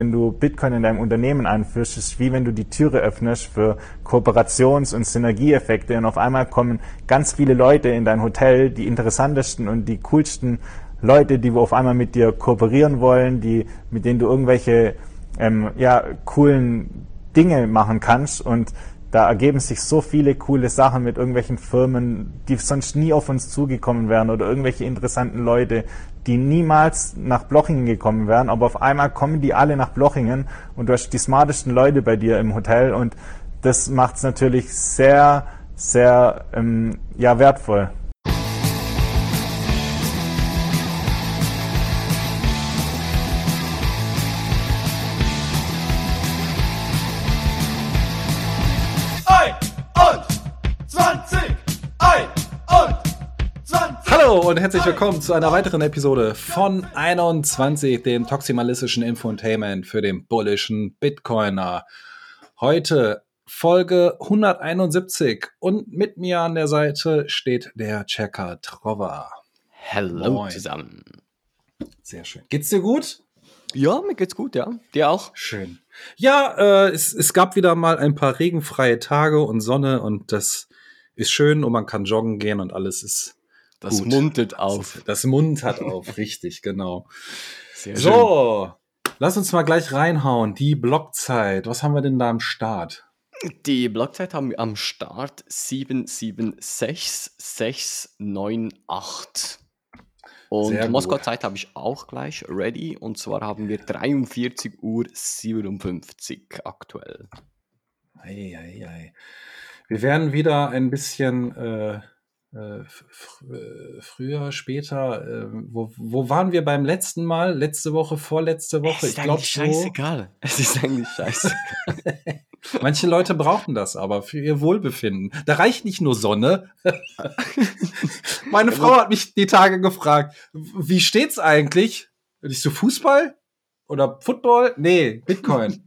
Wenn du Bitcoin in deinem Unternehmen einführst, ist wie wenn du die Türe öffnest für Kooperations- und Synergieeffekte und auf einmal kommen ganz viele Leute in dein Hotel, die interessantesten und die coolsten Leute, die auf einmal mit dir kooperieren wollen, die, mit denen du irgendwelche ähm, ja, coolen Dinge machen kannst. Und da ergeben sich so viele coole Sachen mit irgendwelchen Firmen, die sonst nie auf uns zugekommen wären oder irgendwelche interessanten Leute, die niemals nach Blochingen gekommen wären, aber auf einmal kommen die alle nach Blochingen und du hast die smartesten Leute bei dir im Hotel und das macht es natürlich sehr, sehr ähm, ja, wertvoll. Hallo und herzlich willkommen zu einer weiteren Episode von 21, dem toximalistischen Infotainment für den bullischen Bitcoiner. Heute Folge 171 und mit mir an der Seite steht der Checker Trova. Hallo Moin. zusammen. Sehr schön. Geht's dir gut? Ja, mir geht's gut, ja. Dir auch? Schön. Ja, äh, es, es gab wieder mal ein paar regenfreie Tage und Sonne und das ist schön und man kann joggen gehen und alles ist das Gut. muntet auf. Das muntert auf, richtig, genau. Sehr so, schön. lass uns mal gleich reinhauen. Die Blockzeit. Was haben wir denn da am Start? Die Blockzeit haben wir am Start 776698. Und Sehr Moskauer Zeit habe ich auch gleich ready. Und zwar haben wir 43 Uhr 57 aktuell. Ei, ei, ei. Wir werden wieder ein bisschen äh, früher, später, äh, wo, wo waren wir beim letzten Mal? Letzte Woche, vorletzte Woche? Es ist ich glaube scheißegal. Es ist eigentlich scheiße. Manche Leute brauchen das aber für ihr Wohlbefinden. Da reicht nicht nur Sonne. Meine Frau hat mich die Tage gefragt, wie steht's eigentlich? Ich so Fußball oder Football? Nee, Bitcoin.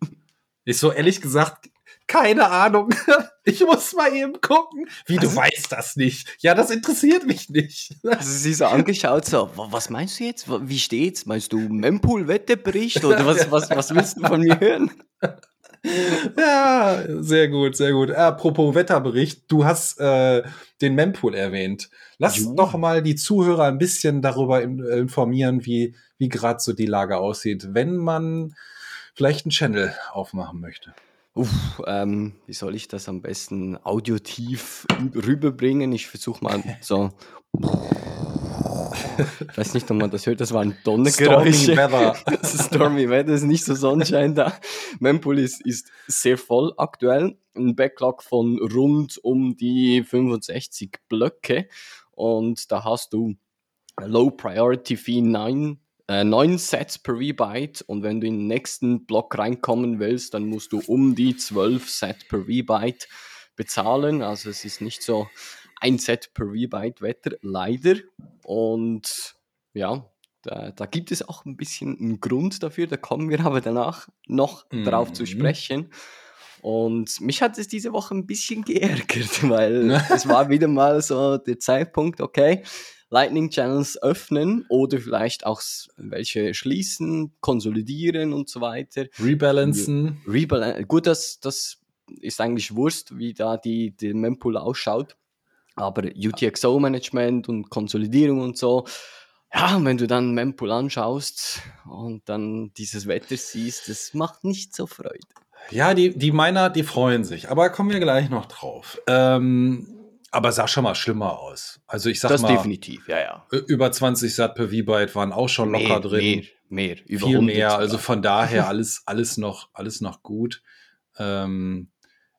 Ich so ehrlich gesagt keine Ahnung. Ich muss mal eben gucken. Wie, du also, weißt das nicht? Ja, das interessiert mich nicht. Also sie so angeschaut, so, was meinst du jetzt? Wie steht's? Meinst du Mempool-Wetterbericht oder was, was, was willst du von mir hören? Ja, sehr gut, sehr gut. Apropos Wetterbericht, du hast äh, den Mempool erwähnt. Lass jo. doch mal die Zuhörer ein bisschen darüber informieren, wie, wie gerade so die Lage aussieht, wenn man vielleicht einen Channel aufmachen möchte. Uff, ähm, wie soll ich das am besten audiotief rüberbringen? Ich versuche mal so. Ich weiß nicht, ob man das hört, das war ein Donnergeräusch. Stormy Weather. Stormy Weather, ist nicht so Sonnenschein da. Mempool ist, ist sehr voll aktuell. Ein Backlog von rund um die 65 Blöcke. Und da hast du Low Priority Fee 9 äh, 9 Sets per V-Byte und wenn du in den nächsten Block reinkommen willst, dann musst du um die 12 Set per V-Byte bezahlen. Also es ist nicht so ein Set per V-Byte Wetter, leider. Und ja, da, da, gibt es auch ein bisschen einen Grund dafür, da kommen wir aber danach noch mhm. drauf zu sprechen. Und mich hat es diese Woche ein bisschen geärgert, weil es war wieder mal so der Zeitpunkt, okay, Lightning Channels öffnen oder vielleicht auch welche schließen, konsolidieren und so weiter. Rebalancen. Rebal Gut, das, das ist eigentlich Wurst, wie da die, die Mempool ausschaut. Aber UTXO-Management und Konsolidierung und so, ja, wenn du dann Mempool anschaust und dann dieses Wetter siehst, das macht nicht so Freude. Ja, die, die Miner, die freuen sich, aber kommen wir gleich noch drauf. Ähm, aber sah schon mal schlimmer aus. Also ich sag das mal. Das definitiv, ja, ja. Über 20 Sat per V-Byte waren auch schon locker mehr, drin. Mehr, mehr. Über Viel mehr. Also von daher alles, alles noch, alles noch gut. Ähm,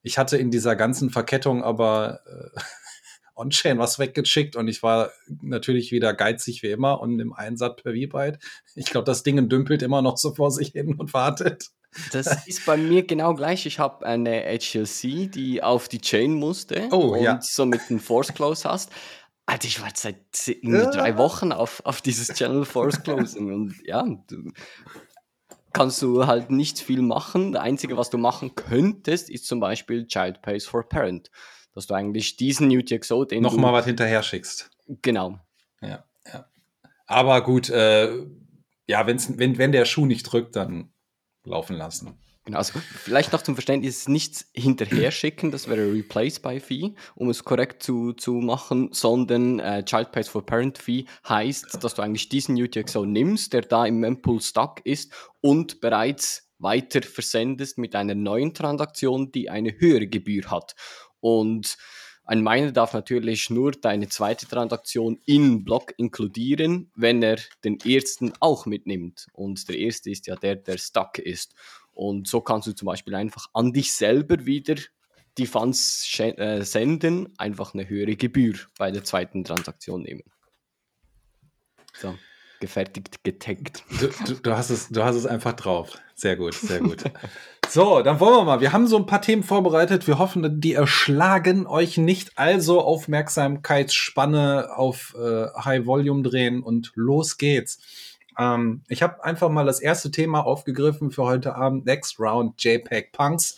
ich hatte in dieser ganzen Verkettung aber äh, On-Chain was weggeschickt und ich war natürlich wieder geizig wie immer und im Einsatz per V-Byte. Ich glaube, das Ding dümpelt immer noch so vor sich hin und wartet. Das ist bei mir genau gleich. Ich habe eine HLC, die auf die Chain musste oh, und ja. somit einen Force Close hast. Alter, ich warte seit ja. drei Wochen auf, auf dieses Channel Force Closing und ja, du, kannst du halt nicht viel machen. Das Einzige, was du machen könntest, ist zum Beispiel Child Pays for Parent. Dass du eigentlich diesen UTXO, den Nochmal was hinterher schickst. Genau. Ja, ja. Aber gut, äh, ja, wenn's, wenn, wenn der Schuh nicht drückt, dann laufen lassen. Genau, also vielleicht noch zum Verständnis, nichts hinterher schicken, das wäre Replace by Fee, um es korrekt zu, zu machen, sondern äh, Child Pays for Parent Fee heißt, dass du eigentlich diesen UTXO nimmst, der da im Mempool stuck ist und bereits weiter versendest mit einer neuen Transaktion, die eine höhere Gebühr hat. Und ein Miner darf natürlich nur deine zweite Transaktion in Block inkludieren, wenn er den ersten auch mitnimmt. Und der erste ist ja der, der stuck ist. Und so kannst du zum Beispiel einfach an dich selber wieder die Funds äh, senden, einfach eine höhere Gebühr bei der zweiten Transaktion nehmen. So, gefertigt, getaggt. Du, du, du, hast es, du hast es einfach drauf. Sehr gut, sehr gut. so, dann wollen wir mal. Wir haben so ein paar Themen vorbereitet. Wir hoffen, die erschlagen euch nicht. Also Aufmerksamkeitsspanne auf äh, High Volume drehen und los geht's. Ähm, ich habe einfach mal das erste Thema aufgegriffen für heute Abend, Next Round JPEG Punks.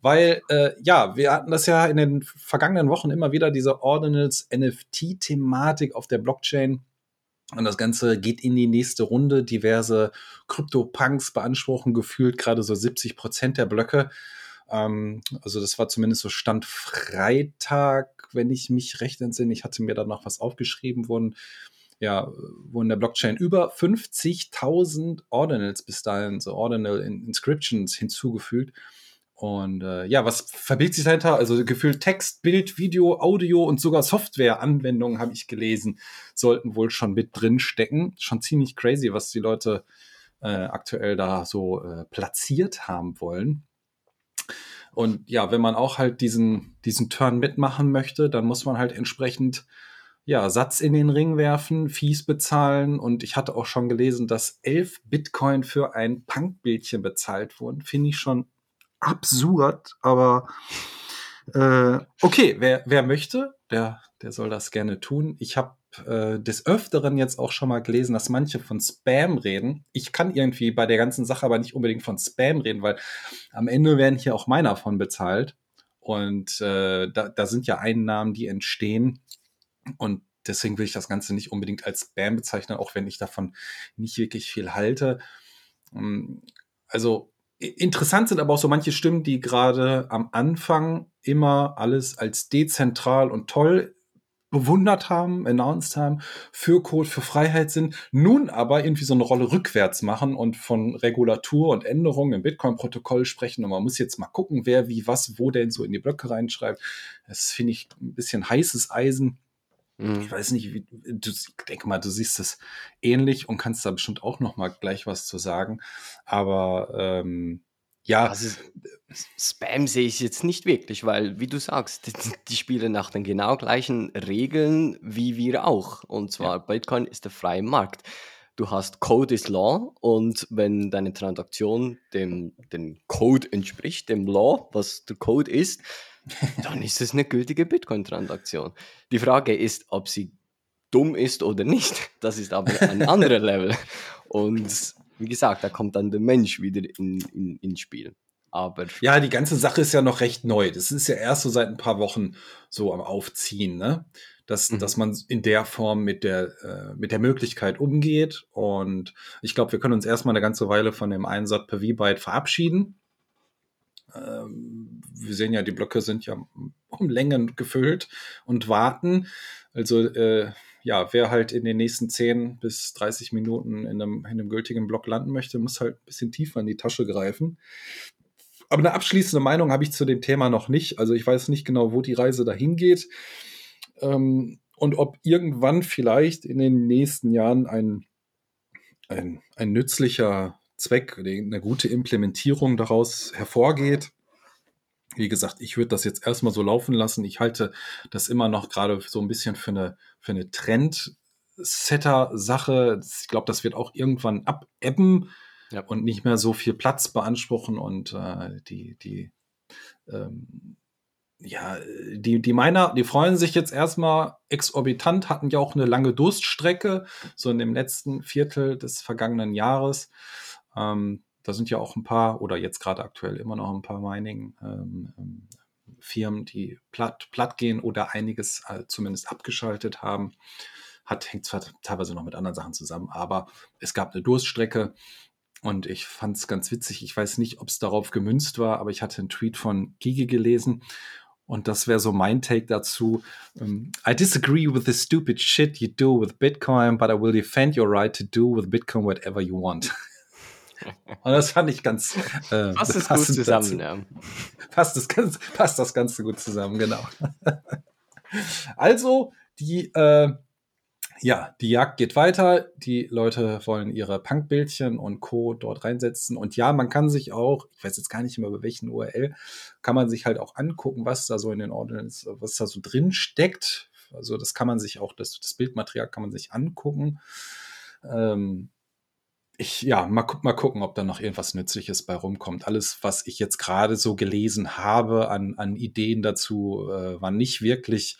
Weil, äh, ja, wir hatten das ja in den vergangenen Wochen immer wieder, diese Ordinals NFT-Thematik auf der Blockchain. Und das Ganze geht in die nächste Runde. Diverse Krypto-Punks beanspruchen gefühlt gerade so 70 Prozent der Blöcke. Ähm, also das war zumindest so Stand Freitag, wenn ich mich recht entsinne. Ich hatte mir da noch was aufgeschrieben, wurden ja, wurden der Blockchain über 50.000 Ordinals bis dahin, so Ordinal Inscriptions hinzugefügt. Und äh, ja, was verbirgt sich dahinter? Also gefühlt Text, Bild, Video, Audio und sogar Software-Anwendungen habe ich gelesen, sollten wohl schon mit drin stecken. Schon ziemlich crazy, was die Leute äh, aktuell da so äh, platziert haben wollen. Und ja, wenn man auch halt diesen, diesen Turn mitmachen möchte, dann muss man halt entsprechend ja, Satz in den Ring werfen, Fees bezahlen und ich hatte auch schon gelesen, dass elf Bitcoin für ein Punkbildchen bezahlt wurden. Finde ich schon absurd, aber äh, okay, wer, wer möchte, der, der soll das gerne tun. Ich habe äh, des Öfteren jetzt auch schon mal gelesen, dass manche von Spam reden. Ich kann irgendwie bei der ganzen Sache aber nicht unbedingt von Spam reden, weil am Ende werden hier auch meiner von bezahlt. Und äh, da, da sind ja Einnahmen, die entstehen und deswegen will ich das Ganze nicht unbedingt als Spam bezeichnen, auch wenn ich davon nicht wirklich viel halte. Ähm, also interessant sind aber auch so manche Stimmen, die gerade am Anfang immer alles als dezentral und toll bewundert haben, announced haben, für Code, für Freiheit sind, nun aber irgendwie so eine Rolle rückwärts machen und von Regulatur und Änderungen im Bitcoin-Protokoll sprechen. Und man muss jetzt mal gucken, wer wie was wo denn so in die Blöcke reinschreibt. Das finde ich ein bisschen heißes Eisen. Mhm. Ich weiß nicht, wie, du, ich denke mal, du siehst es ähnlich und kannst da bestimmt auch noch mal gleich was zu sagen. Aber ähm, ja. Also, Spam sehe ich jetzt nicht wirklich, weil, wie du sagst, die, die, spielen nach den genau gleichen Regeln wie wir auch. Und zwar, ja. Bitcoin ist der freie Markt. Du hast Code is Law und wenn deine Transaktion dem, dem Code entspricht, dem Law, was der Code ist, dann ist es eine gültige Bitcoin-Transaktion. Die Frage ist, ob sie dumm ist oder nicht. Das ist aber ein anderer Level. Und wie gesagt, da kommt dann der Mensch wieder in, in, ins Spiel. Aber ja, die ganze Sache ist ja noch recht neu. Das ist ja erst so seit ein paar Wochen so am Aufziehen, ne? Dass, mhm. dass man in der Form mit der, äh, mit der Möglichkeit umgeht. Und ich glaube, wir können uns erstmal eine ganze Weile von dem Einsatz per V-Byte verabschieden. Ähm, wir sehen ja, die Blöcke sind ja um Längen gefüllt und warten. Also äh, ja, wer halt in den nächsten 10 bis 30 Minuten in einem, in einem gültigen Block landen möchte, muss halt ein bisschen tiefer in die Tasche greifen. Aber eine abschließende Meinung habe ich zu dem Thema noch nicht. Also ich weiß nicht genau, wo die Reise dahin geht. Ähm, und ob irgendwann vielleicht in den nächsten Jahren ein, ein, ein nützlicher Zweck, eine gute Implementierung daraus hervorgeht. Wie gesagt, ich würde das jetzt erstmal so laufen lassen. Ich halte das immer noch gerade so ein bisschen für eine, für eine Trendsetter-Sache. Ich glaube, das wird auch irgendwann abebben ja. und nicht mehr so viel Platz beanspruchen und äh, die, die, ähm, ja, die, die Miner, die freuen sich jetzt erstmal exorbitant, hatten ja auch eine lange Durststrecke, so in dem letzten Viertel des vergangenen Jahres. Ähm, da sind ja auch ein paar oder jetzt gerade aktuell immer noch ein paar Mining ähm, ähm, die platt, platt gehen oder einiges äh, zumindest abgeschaltet haben. Hat, hängt zwar teilweise noch mit anderen Sachen zusammen, aber es gab eine Durststrecke. und ich fand es ganz witzig. Ich weiß nicht, ob es darauf gemünzt war, aber ich hatte einen Tweet von Gigi gelesen. Und das wäre so mein Take dazu. Ähm, I disagree with the stupid shit you do with Bitcoin, but I will defend your right to do with Bitcoin whatever you want. Und das fand ich ganz äh, passt das gut zusammen. Ja. Passt, das, passt das Ganze gut zusammen, genau. also, die äh, ja, die Jagd geht weiter. Die Leute wollen ihre Punkbildchen und Co. dort reinsetzen. Und ja, man kann sich auch, ich weiß jetzt gar nicht mehr über welchen URL, kann man sich halt auch angucken, was da so in den Ordnungen, was da so drin steckt. Also das kann man sich auch, das, das Bildmaterial kann man sich angucken. Ähm, ich, ja, mal, mal gucken, ob da noch irgendwas Nützliches bei rumkommt. Alles, was ich jetzt gerade so gelesen habe an, an Ideen dazu, äh, war nicht wirklich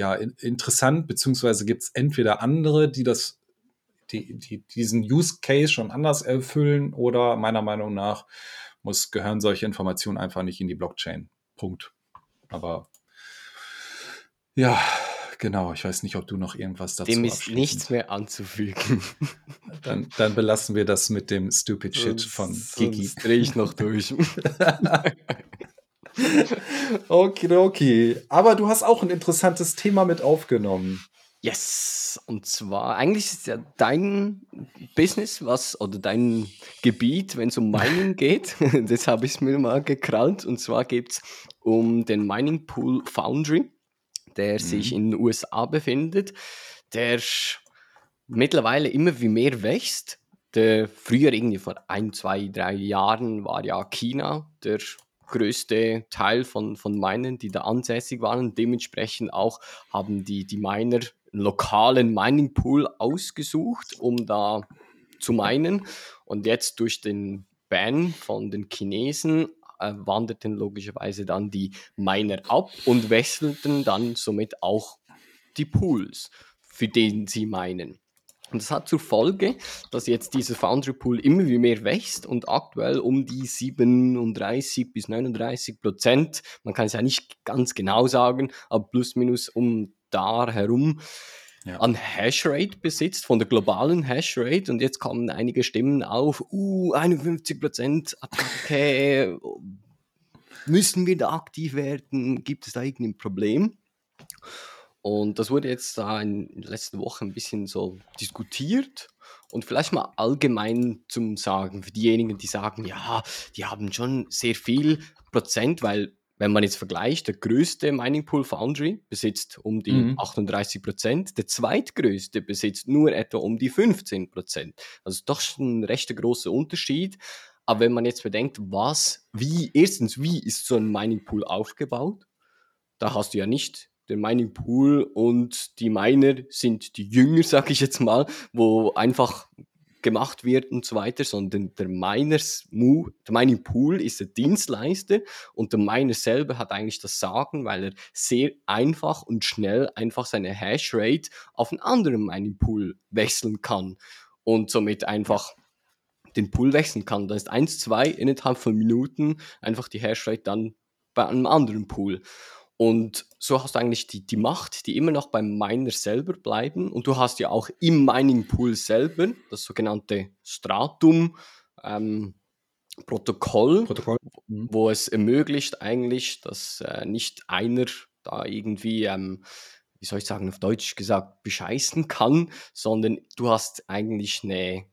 ja in, interessant, beziehungsweise gibt es entweder andere, die das, die, die diesen Use Case schon anders erfüllen, oder meiner Meinung nach muss, gehören solche Informationen einfach nicht in die Blockchain. Punkt. Aber ja, genau. Ich weiß nicht, ob du noch irgendwas dazu Dem ist nichts mehr anzufügen. Dann, dann belassen wir das mit dem Stupid Shit von Gigi. Drehe ich noch durch. okay, okay. Aber du hast auch ein interessantes Thema mit aufgenommen. Yes, und zwar eigentlich ist es ja dein Business, was oder dein Gebiet, wenn es um Mining geht. das habe ich mir mal gekrallt. Und zwar geht es um den Mining Pool Foundry, der mhm. sich in den USA befindet, der mittlerweile immer wie mehr wächst. Der früher irgendwie vor ein, zwei, drei Jahren war ja China der größte Teil von, von Minern, die da ansässig waren. Dementsprechend auch haben die, die Miner einen lokalen Mining Pool ausgesucht, um da zu minen. Und jetzt durch den Ban von den Chinesen äh, wanderten logischerweise dann die Miner ab und wechselten dann somit auch die Pools, für den sie meinen. Und das hat zur Folge, dass jetzt dieser Foundry Pool immer mehr wächst und aktuell um die 37 bis 39 Prozent, man kann es ja nicht ganz genau sagen, aber plus minus um da herum ja. an Hashrate besitzt, von der globalen Hashrate. Und jetzt kommen einige Stimmen auf, uh, 51 Prozent Attacke, müssen wir da aktiv werden? Gibt es da irgendein Problem? Und das wurde jetzt da in den letzten Wochen ein bisschen so diskutiert. Und vielleicht mal allgemein zum Sagen, für diejenigen, die sagen, ja, die haben schon sehr viel Prozent, weil wenn man jetzt vergleicht, der größte Mining Pool Foundry besitzt um die mhm. 38 Prozent, der zweitgrößte besitzt nur etwa um die 15 Prozent. Also doch schon ein recht großer Unterschied. Aber wenn man jetzt bedenkt, was, wie, erstens, wie ist so ein Mining Pool aufgebaut? Da hast du ja nicht den Mining Pool und die Miner sind die Jünger, sag ich jetzt mal, wo einfach gemacht wird und so weiter, sondern der Miners der Mining Pool ist der Dienstleister und der Miner selber hat eigentlich das Sagen, weil er sehr einfach und schnell einfach seine Hashrate auf einen anderen Mining Pool wechseln kann und somit einfach den Pool wechseln kann. Da ist eins, zwei innerhalb von Minuten einfach die Hashrate dann bei einem anderen Pool. Und so hast du eigentlich die, die Macht, die immer noch beim Miner selber bleiben. Und du hast ja auch im Mining Pool selber das sogenannte Stratum ähm, Protokoll, Protokoll. Mhm. wo es ermöglicht eigentlich, dass äh, nicht einer da irgendwie, ähm, wie soll ich sagen, auf Deutsch gesagt, bescheißen kann, sondern du hast eigentlich eine,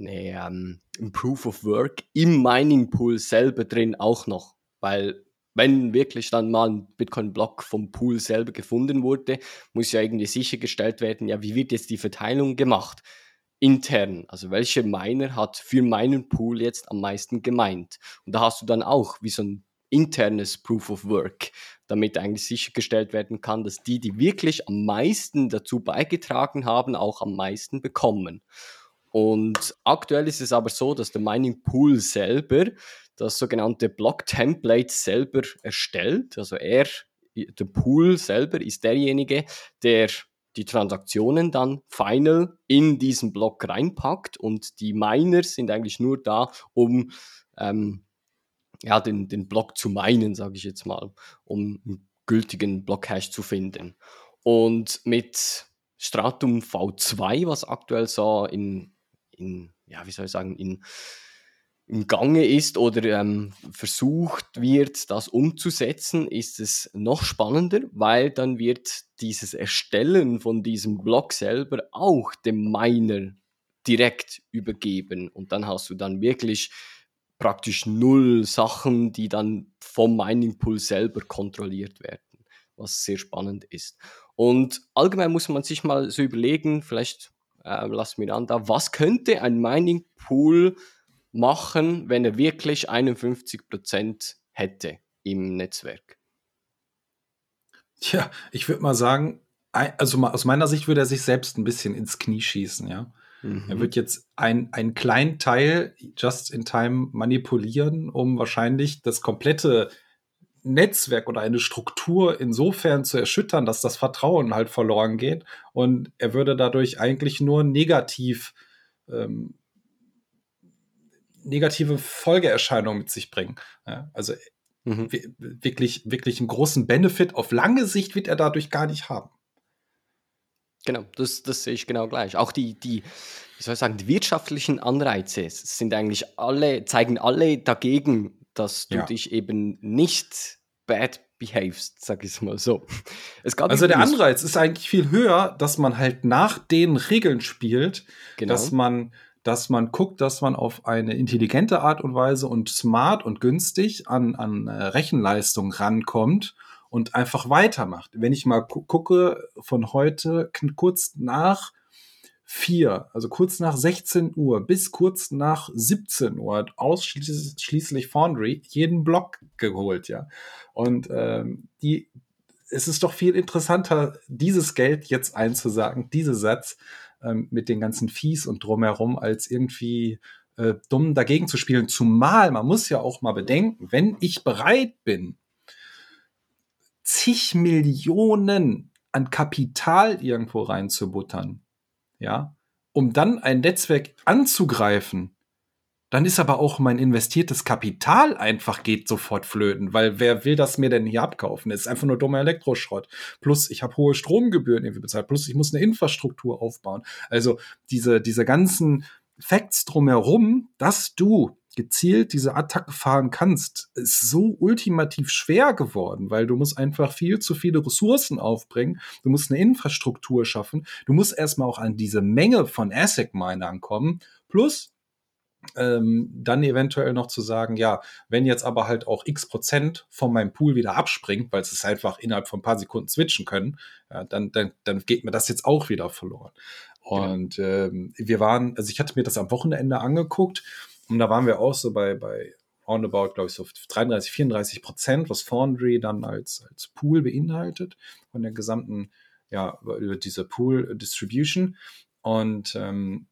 eine ähm, ein Proof of Work im Mining Pool selber drin auch noch. Weil wenn wirklich dann mal ein Bitcoin-Block vom Pool selber gefunden wurde, muss ja irgendwie sichergestellt werden, ja, wie wird jetzt die Verteilung gemacht? Intern, also welche Miner hat für meinen Pool jetzt am meisten gemeint? Und da hast du dann auch wie so ein internes Proof of Work, damit eigentlich sichergestellt werden kann, dass die, die wirklich am meisten dazu beigetragen haben, auch am meisten bekommen. Und aktuell ist es aber so, dass der Mining Pool selber das sogenannte Block-Template selber erstellt. Also er, der Pool selber ist derjenige, der die Transaktionen dann final in diesen Block reinpackt und die Miners sind eigentlich nur da, um ähm, ja, den, den Block zu meinen, sage ich jetzt mal, um einen gültigen Blockhash zu finden. Und mit Stratum V2, was aktuell so in, in ja, wie soll ich sagen, in, im Gange ist oder ähm, versucht wird, das umzusetzen, ist es noch spannender, weil dann wird dieses Erstellen von diesem Block selber auch dem Miner direkt übergeben und dann hast du dann wirklich praktisch null Sachen, die dann vom Mining Pool selber kontrolliert werden, was sehr spannend ist. Und allgemein muss man sich mal so überlegen, vielleicht äh, lass mir an da, was könnte ein Mining Pool machen, wenn er wirklich 51% hätte im Netzwerk? Tja, ich würde mal sagen, also aus meiner Sicht würde er sich selbst ein bisschen ins Knie schießen, ja. Mhm. Er wird jetzt ein, einen kleinen Teil just in time manipulieren, um wahrscheinlich das komplette Netzwerk oder eine Struktur insofern zu erschüttern, dass das Vertrauen halt verloren geht. Und er würde dadurch eigentlich nur negativ, ähm, negative Folgeerscheinungen mit sich bringen. Ja, also mhm. wirklich, wirklich einen großen Benefit auf lange Sicht wird er dadurch gar nicht haben. Genau, das, das sehe ich genau gleich. Auch die, die, wie soll ich sagen, die wirtschaftlichen Anreize sind eigentlich alle, zeigen alle dagegen, dass du ja. dich eben nicht bad behavest, sag ich mal so. also der Anreiz ist eigentlich viel höher, dass man halt nach den Regeln spielt, genau. dass man dass man guckt, dass man auf eine intelligente Art und Weise und smart und günstig an, an äh, Rechenleistung rankommt und einfach weitermacht. Wenn ich mal gu gucke, von heute kurz nach vier, also kurz nach 16 Uhr bis kurz nach 17 Uhr, ausschließlich Foundry, jeden Block geholt, ja. Und ähm, die, es ist doch viel interessanter, dieses Geld jetzt einzusagen, diese Satz ähm, mit den ganzen Fees und drumherum, als irgendwie äh, dumm dagegen zu spielen. Zumal, man muss ja auch mal bedenken, wenn ich bereit bin, zig Millionen an Kapital irgendwo reinzubuttern, ja, um dann ein Netzwerk anzugreifen, dann ist aber auch mein investiertes Kapital einfach geht sofort flöten, weil wer will das mir denn hier abkaufen? Das ist einfach nur dummer Elektroschrott. Plus ich habe hohe Stromgebühren irgendwie bezahlt, plus ich muss eine Infrastruktur aufbauen. Also diese, diese ganzen Facts drumherum, dass du gezielt diese Attacke fahren kannst, ist so ultimativ schwer geworden, weil du musst einfach viel zu viele Ressourcen aufbringen, du musst eine Infrastruktur schaffen, du musst erstmal auch an diese Menge von ASIC-Minern kommen, plus ähm, dann eventuell noch zu sagen, ja, wenn jetzt aber halt auch x Prozent von meinem Pool wieder abspringt, weil es einfach innerhalb von ein paar Sekunden switchen können, ja, dann, dann, dann geht mir das jetzt auch wieder verloren. Und ähm, wir waren, also ich hatte mir das am Wochenende angeguckt und da waren wir auch so bei, bei roundabout, glaube ich, so 33, 34 Prozent, was Foundry dann als, als Pool beinhaltet von der gesamten, ja, über diese Pool Distribution. Und ähm,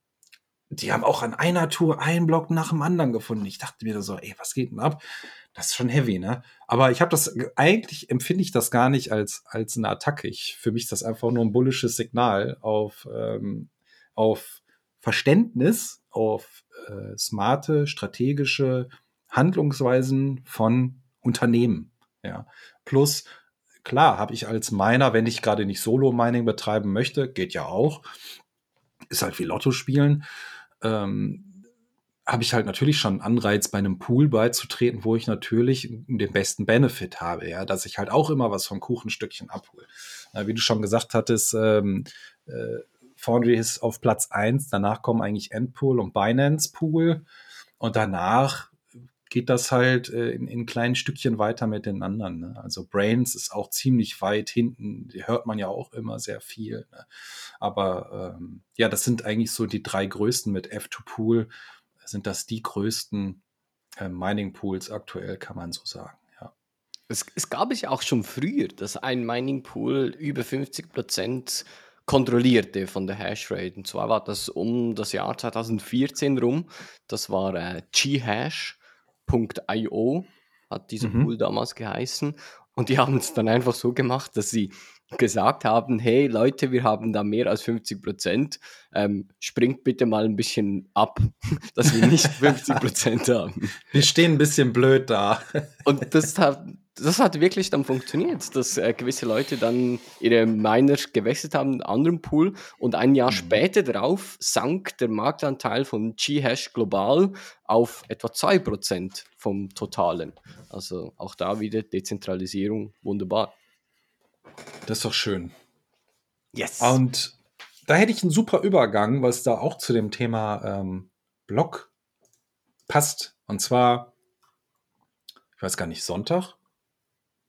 die haben auch an einer Tour einen Block nach dem anderen gefunden. Ich dachte mir so, ey, was geht denn ab? Das ist schon heavy, ne? Aber ich habe das, eigentlich empfinde ich das gar nicht als, als eine Attacke. Ich, für mich ist das einfach nur ein bullisches Signal auf, ähm, auf Verständnis, auf äh, smarte, strategische Handlungsweisen von Unternehmen. Ja. Plus, klar, habe ich als Miner, wenn ich gerade nicht Solo-Mining betreiben möchte, geht ja auch, ist halt wie Lotto spielen, ähm, habe ich halt natürlich schon Anreiz, bei einem Pool beizutreten, wo ich natürlich den besten Benefit habe, ja, dass ich halt auch immer was vom Kuchenstückchen abhole. Äh, wie du schon gesagt hattest, ähm, äh, Foundry ist auf Platz eins. danach kommen eigentlich Endpool und Binance Pool und danach geht das halt äh, in, in kleinen Stückchen weiter mit den anderen. Ne? Also Brains ist auch ziemlich weit hinten, die hört man ja auch immer sehr viel. Ne? Aber ähm, ja, das sind eigentlich so die drei größten mit F2Pool, sind das die größten äh, Mining Pools aktuell, kann man so sagen. Es, es gab es ja auch schon früher, dass ein Mining Pool über 50 Prozent kontrollierte von der Hashrate. Und zwar war das um das Jahr 2014 rum. Das war äh, ghash.io, hat dieser mhm. Pool damals geheißen. Und die haben es dann einfach so gemacht, dass sie gesagt haben, hey Leute, wir haben da mehr als 50 Prozent, ähm, springt bitte mal ein bisschen ab, dass wir nicht 50 Prozent haben. Wir stehen ein bisschen blöd da. Und das hat, das hat wirklich dann funktioniert, dass äh, gewisse Leute dann ihre Miner gewechselt haben in einen anderen Pool und ein Jahr mhm. später darauf sank der Marktanteil von G-Hash global auf etwa 2% vom Totalen. Also auch da wieder Dezentralisierung, wunderbar. Das ist doch schön. Yes. Und da hätte ich einen super Übergang, was da auch zu dem Thema ähm, Blog passt. Und zwar, ich weiß gar nicht, Sonntag?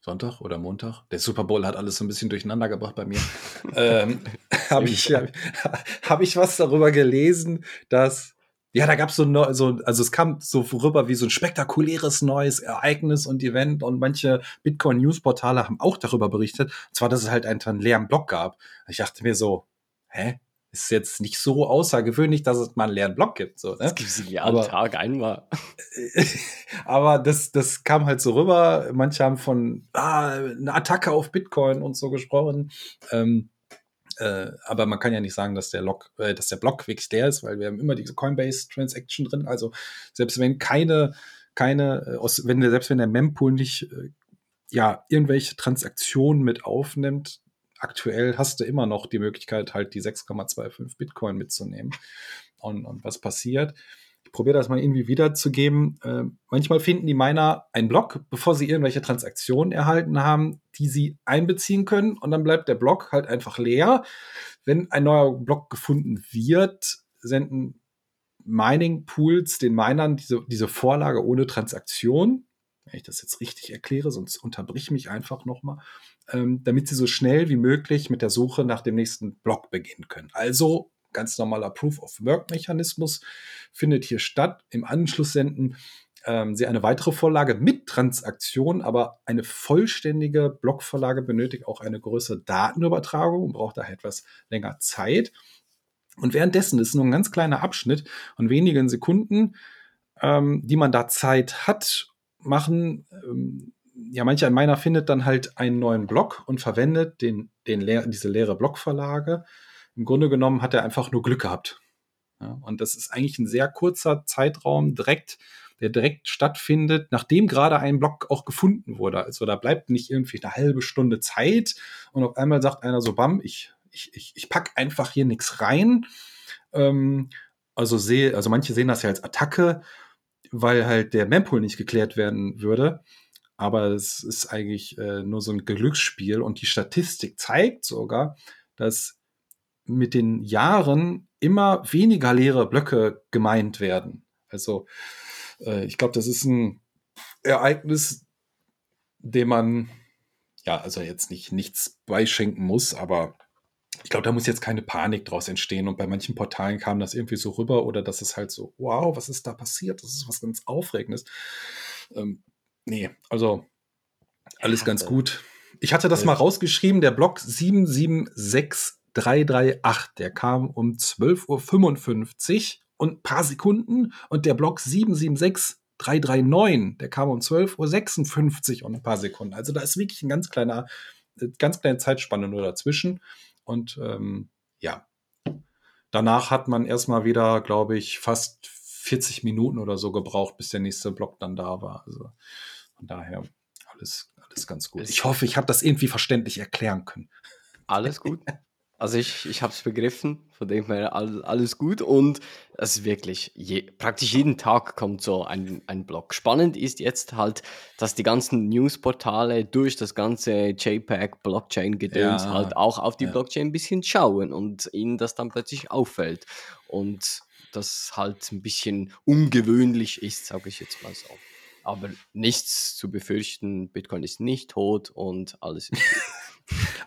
Sonntag oder Montag. Der Super Bowl hat alles so ein bisschen durcheinander gebracht bei mir. ähm, habe ich, hab, hab ich was darüber gelesen, dass ja, da gab es so, so, also es kam so rüber wie so ein spektakuläres neues Ereignis und Event und manche Bitcoin-News-Portale haben auch darüber berichtet. Und zwar, dass es halt einen leeren Blog gab. Ich dachte mir so, hä? ist jetzt nicht so außergewöhnlich, dass es mal einen leeren Block gibt. So, ne? Das gibt es ja jeden Tag einmal. aber das, das kam halt so rüber. Manche haben von ah, eine Attacke auf Bitcoin und so gesprochen. Ähm, äh, aber man kann ja nicht sagen, dass der, Log, äh, dass der Block wirklich leer ist, weil wir haben immer diese Coinbase-Transaction drin. Also selbst wenn keine, keine, äh, aus, wenn der, selbst wenn der Mempool nicht äh, ja, irgendwelche Transaktionen mit aufnimmt, aktuell hast du immer noch die Möglichkeit, halt die 6,25 Bitcoin mitzunehmen. Und, und was passiert? Probiere das mal irgendwie wiederzugeben. Äh, manchmal finden die Miner einen Block, bevor sie irgendwelche Transaktionen erhalten haben, die sie einbeziehen können. Und dann bleibt der Block halt einfach leer. Wenn ein neuer Block gefunden wird, senden Mining Pools den Minern diese, diese Vorlage ohne Transaktion. Wenn ich das jetzt richtig erkläre, sonst unterbrich mich einfach nochmal ähm, damit sie so schnell wie möglich mit der Suche nach dem nächsten Block beginnen können. Also ganz normaler Proof-of-Work-Mechanismus findet hier statt. Im Anschluss senden ähm, sie eine weitere Vorlage mit Transaktion, aber eine vollständige Blockvorlage benötigt auch eine größere Datenübertragung und braucht daher etwas länger Zeit. Und währenddessen ist nur ein ganz kleiner Abschnitt von wenigen Sekunden, ähm, die man da Zeit hat, machen ähm, ja, mancher meiner findet dann halt einen neuen Block und verwendet den, den leer, diese leere Blockverlage. Im Grunde genommen hat er einfach nur Glück gehabt. Ja, und das ist eigentlich ein sehr kurzer Zeitraum direkt, der direkt stattfindet, nachdem gerade ein Block auch gefunden wurde. Also da bleibt nicht irgendwie eine halbe Stunde Zeit und auf einmal sagt einer so, bam, ich, ich, ich, ich pack einfach hier nichts rein. Ähm, also sehe, also manche sehen das ja als Attacke, weil halt der Mempool nicht geklärt werden würde aber es ist eigentlich äh, nur so ein Glücksspiel und die Statistik zeigt sogar, dass mit den Jahren immer weniger leere Blöcke gemeint werden. Also äh, ich glaube, das ist ein Ereignis, dem man ja also jetzt nicht nichts beischenken muss, aber ich glaube, da muss jetzt keine Panik draus entstehen. Und bei manchen Portalen kam das irgendwie so rüber oder dass es halt so, wow, was ist da passiert? Das ist was ganz Aufregendes. Ähm, Nee, also alles ganz gut. Ich hatte das mal rausgeschrieben, der Block 776338, der kam um 12.55 Uhr und ein paar Sekunden und der Block 776339, der kam um 12.56 Uhr und ein paar Sekunden. Also da ist wirklich ein ganz kleiner, äh, ganz kleine Zeitspanne nur dazwischen. Und ähm, ja, danach hat man erstmal wieder, glaube ich, fast 40 Minuten oder so gebraucht, bis der nächste Block dann da war. Also von daher alles, alles ganz gut. Ich hoffe, ich habe das irgendwie verständlich erklären können. Alles gut. Also ich, ich habe es begriffen, von dem her alles gut und es ist wirklich, je, praktisch jeden Tag kommt so ein, ein Blog. Spannend ist jetzt halt, dass die ganzen Newsportale durch das ganze JPEG-Blockchain-Gedöns ja, halt auch auf die ja. Blockchain ein bisschen schauen und ihnen das dann plötzlich auffällt und das halt ein bisschen ungewöhnlich ist, sage ich jetzt mal so aber nichts zu befürchten. Bitcoin ist nicht tot und alles ist gut.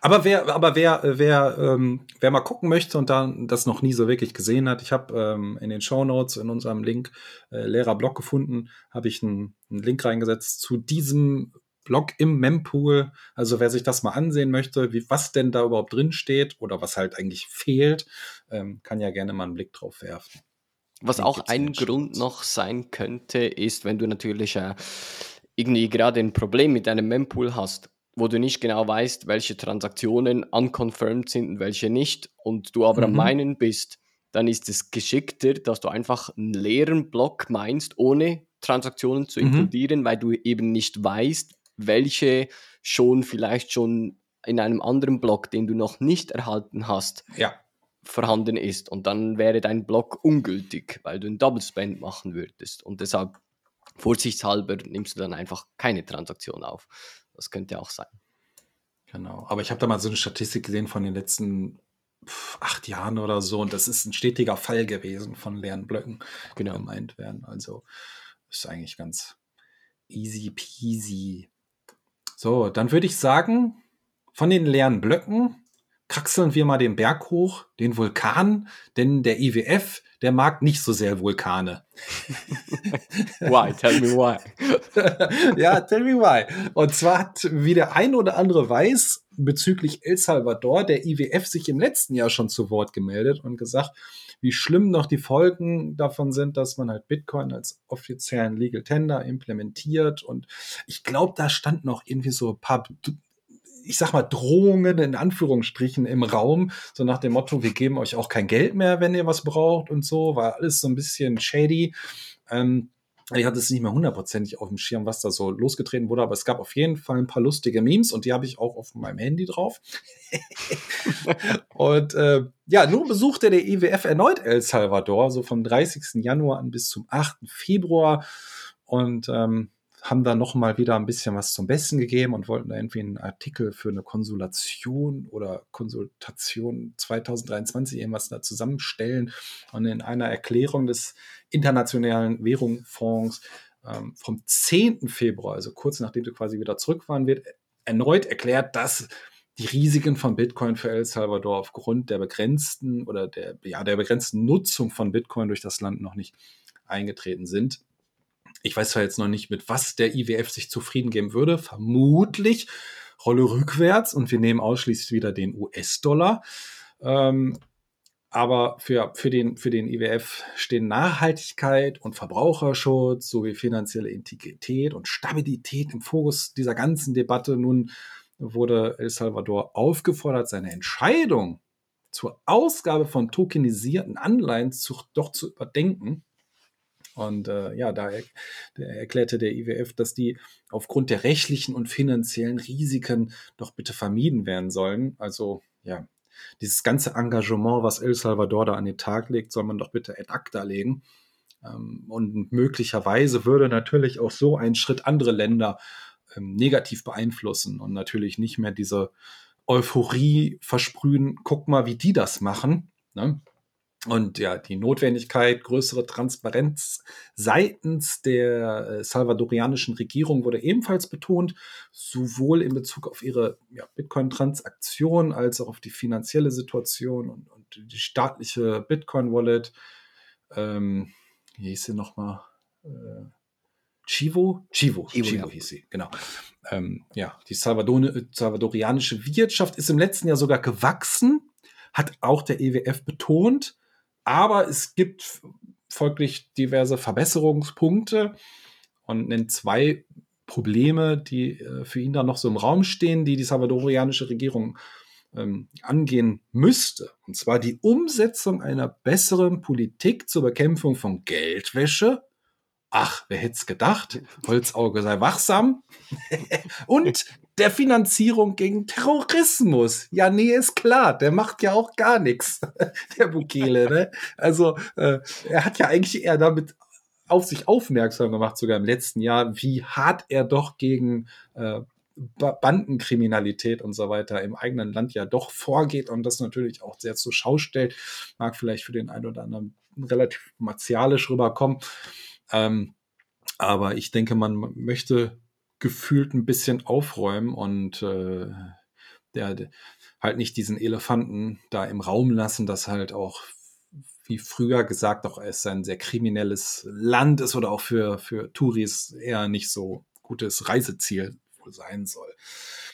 aber wer, aber wer, wer, ähm, wer mal gucken möchte und dann das noch nie so wirklich gesehen hat, ich habe ähm, in den Show Notes in unserem Link äh, leerer Blog gefunden, habe ich einen, einen Link reingesetzt zu diesem Blog im Mempool. Also wer sich das mal ansehen möchte, wie was denn da überhaupt drin steht oder was halt eigentlich fehlt, ähm, kann ja gerne mal einen Blick drauf werfen. Was auch ein Grund noch sein könnte, ist, wenn du natürlich äh, irgendwie gerade ein Problem mit deinem Mempool hast, wo du nicht genau weißt, welche Transaktionen unconfirmed sind und welche nicht, und du aber mhm. am meinen bist, dann ist es geschickter, dass du einfach einen leeren Block meinst, ohne Transaktionen zu mhm. inkludieren, weil du eben nicht weißt, welche schon vielleicht schon in einem anderen Block, den du noch nicht erhalten hast, ja. vorhanden ist. Und dann wäre dein Block ungültig, weil du einen Double Spend machen würdest. Und deshalb, vorsichtshalber, nimmst du dann einfach keine Transaktion auf. Das könnte auch sein. Genau. Aber ich habe da mal so eine Statistik gesehen von den letzten acht Jahren oder so. Und das ist ein stetiger Fall gewesen von leeren Blöcken, genau. die gemeint werden. Also ist eigentlich ganz easy peasy. So, dann würde ich sagen, von den leeren Blöcken kraxeln wir mal den Berg hoch, den Vulkan, denn der IWF, der mag nicht so sehr Vulkane. why? Tell me why. ja, tell me why. Und zwar hat, wie der ein oder andere weiß, bezüglich El Salvador, der IWF sich im letzten Jahr schon zu Wort gemeldet und gesagt, wie schlimm noch die Folgen davon sind, dass man halt Bitcoin als offiziellen Legal Tender implementiert. Und ich glaube, da stand noch irgendwie so ein paar ich sag mal, Drohungen in Anführungsstrichen im Raum, so nach dem Motto, wir geben euch auch kein Geld mehr, wenn ihr was braucht und so, war alles so ein bisschen shady. Ähm, ich hatte es nicht mehr hundertprozentig auf dem Schirm, was da so losgetreten wurde, aber es gab auf jeden Fall ein paar lustige Memes und die habe ich auch auf meinem Handy drauf. und äh, ja, nun besuchte der IWF erneut El Salvador, so vom 30. Januar an bis zum 8. Februar. Und ähm, haben da noch mal wieder ein bisschen was zum Besten gegeben und wollten da irgendwie einen Artikel für eine Konsulation oder Konsultation 2023 irgendwas da zusammenstellen. Und in einer Erklärung des Internationalen Währungsfonds ähm, vom 10. Februar, also kurz nachdem du quasi wieder zurückfahren wird, erneut erklärt, dass die Risiken von Bitcoin für El Salvador aufgrund der begrenzten oder der, ja, der begrenzten Nutzung von Bitcoin durch das Land noch nicht eingetreten sind. Ich weiß zwar jetzt noch nicht, mit was der IWF sich zufrieden geben würde. Vermutlich Rolle rückwärts und wir nehmen ausschließlich wieder den US-Dollar. Ähm, aber für, für, den, für den IWF stehen Nachhaltigkeit und Verbraucherschutz sowie finanzielle Integrität und Stabilität im Fokus dieser ganzen Debatte. Nun wurde El Salvador aufgefordert, seine Entscheidung zur Ausgabe von tokenisierten Anleihen zu, doch zu überdenken und äh, ja, da er, erklärte der IWF, dass die aufgrund der rechtlichen und finanziellen Risiken doch bitte vermieden werden sollen. Also ja, dieses ganze Engagement, was El Salvador da an den Tag legt, soll man doch bitte ad acta legen. Ähm, und möglicherweise würde natürlich auch so ein Schritt andere Länder ähm, negativ beeinflussen und natürlich nicht mehr diese Euphorie versprühen. Guck mal, wie die das machen. Ne? Und ja, die Notwendigkeit, größere Transparenz seitens der äh, salvadorianischen Regierung wurde ebenfalls betont, sowohl in Bezug auf ihre ja, Bitcoin-Transaktion als auch auf die finanzielle Situation und, und die staatliche Bitcoin-Wallet. Ähm, wie hieß sie nochmal? Äh, Chivo? Chivo, Chivo, Chivo ja. hieß sie, genau. Ähm, ja, die salvadorianische Wirtschaft ist im letzten Jahr sogar gewachsen, hat auch der EWF betont. Aber es gibt folglich diverse Verbesserungspunkte und nennt zwei Probleme, die äh, für ihn da noch so im Raum stehen, die die salvadorianische Regierung ähm, angehen müsste. Und zwar die Umsetzung einer besseren Politik zur Bekämpfung von Geldwäsche. Ach, wer hätte es gedacht? Holzauge sei wachsam. und der Finanzierung gegen Terrorismus. Ja, nee, ist klar, der macht ja auch gar nichts, der Bukele. Ne? Also äh, er hat ja eigentlich eher damit auf sich aufmerksam gemacht, sogar im letzten Jahr, wie hart er doch gegen äh, Bandenkriminalität und so weiter im eigenen Land ja doch vorgeht und das natürlich auch sehr zur Schau stellt. Mag vielleicht für den einen oder anderen relativ martialisch rüberkommen. Ähm, aber ich denke, man möchte gefühlt ein bisschen aufräumen und äh, der, halt nicht diesen Elefanten da im Raum lassen, dass halt auch wie früher gesagt, auch es ein sehr kriminelles Land ist oder auch für, für Touris eher nicht so gutes Reiseziel wohl sein soll.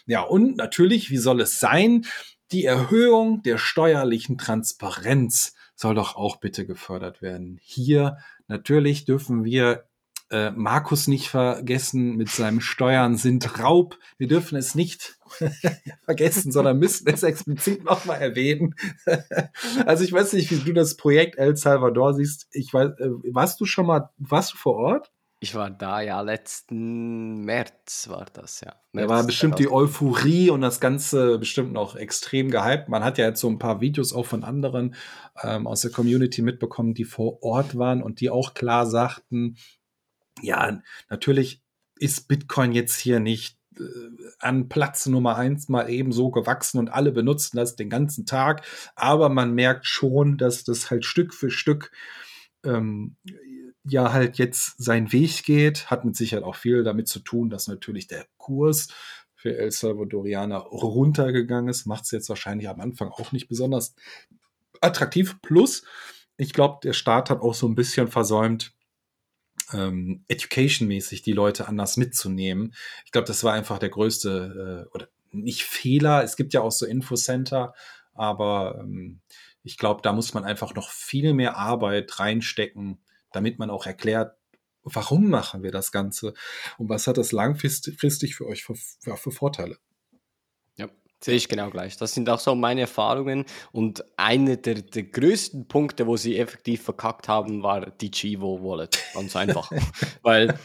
Ja, und natürlich, wie soll es sein? Die Erhöhung der steuerlichen Transparenz soll doch auch bitte gefördert werden. Hier natürlich dürfen wir äh, Markus nicht vergessen mit seinem Steuern sind Raub. Wir dürfen es nicht vergessen, sondern müssen es explizit nochmal erwähnen. also ich weiß nicht, wie du das Projekt El Salvador siehst. Ich weiß, äh, warst du schon mal, warst du vor Ort? Ich war da ja letzten März war das, ja. März da war bestimmt die Euphorie und das Ganze bestimmt noch extrem gehypt. Man hat ja jetzt so ein paar Videos auch von anderen ähm, aus der Community mitbekommen, die vor Ort waren und die auch klar sagten, ja, natürlich ist Bitcoin jetzt hier nicht äh, an Platz Nummer eins mal eben so gewachsen und alle benutzen das den ganzen Tag. Aber man merkt schon, dass das halt Stück für Stück ähm, ja halt jetzt seinen Weg geht, hat mit Sicherheit auch viel damit zu tun, dass natürlich der Kurs für El Salvadorianer runtergegangen ist. Macht es jetzt wahrscheinlich am Anfang auch nicht besonders attraktiv. Plus, ich glaube, der Staat hat auch so ein bisschen versäumt, ähm, education-mäßig die Leute anders mitzunehmen. Ich glaube, das war einfach der größte, äh, oder nicht Fehler. Es gibt ja auch so Infocenter, aber ähm, ich glaube, da muss man einfach noch viel mehr Arbeit reinstecken, damit man auch erklärt, warum machen wir das Ganze und was hat das langfristig für euch für, für, für Vorteile. Sehe ich genau gleich. Das sind auch so meine Erfahrungen. Und einer der, der größten Punkte, wo sie effektiv verkackt haben, war die Chivo Wallet. Ganz einfach. Weil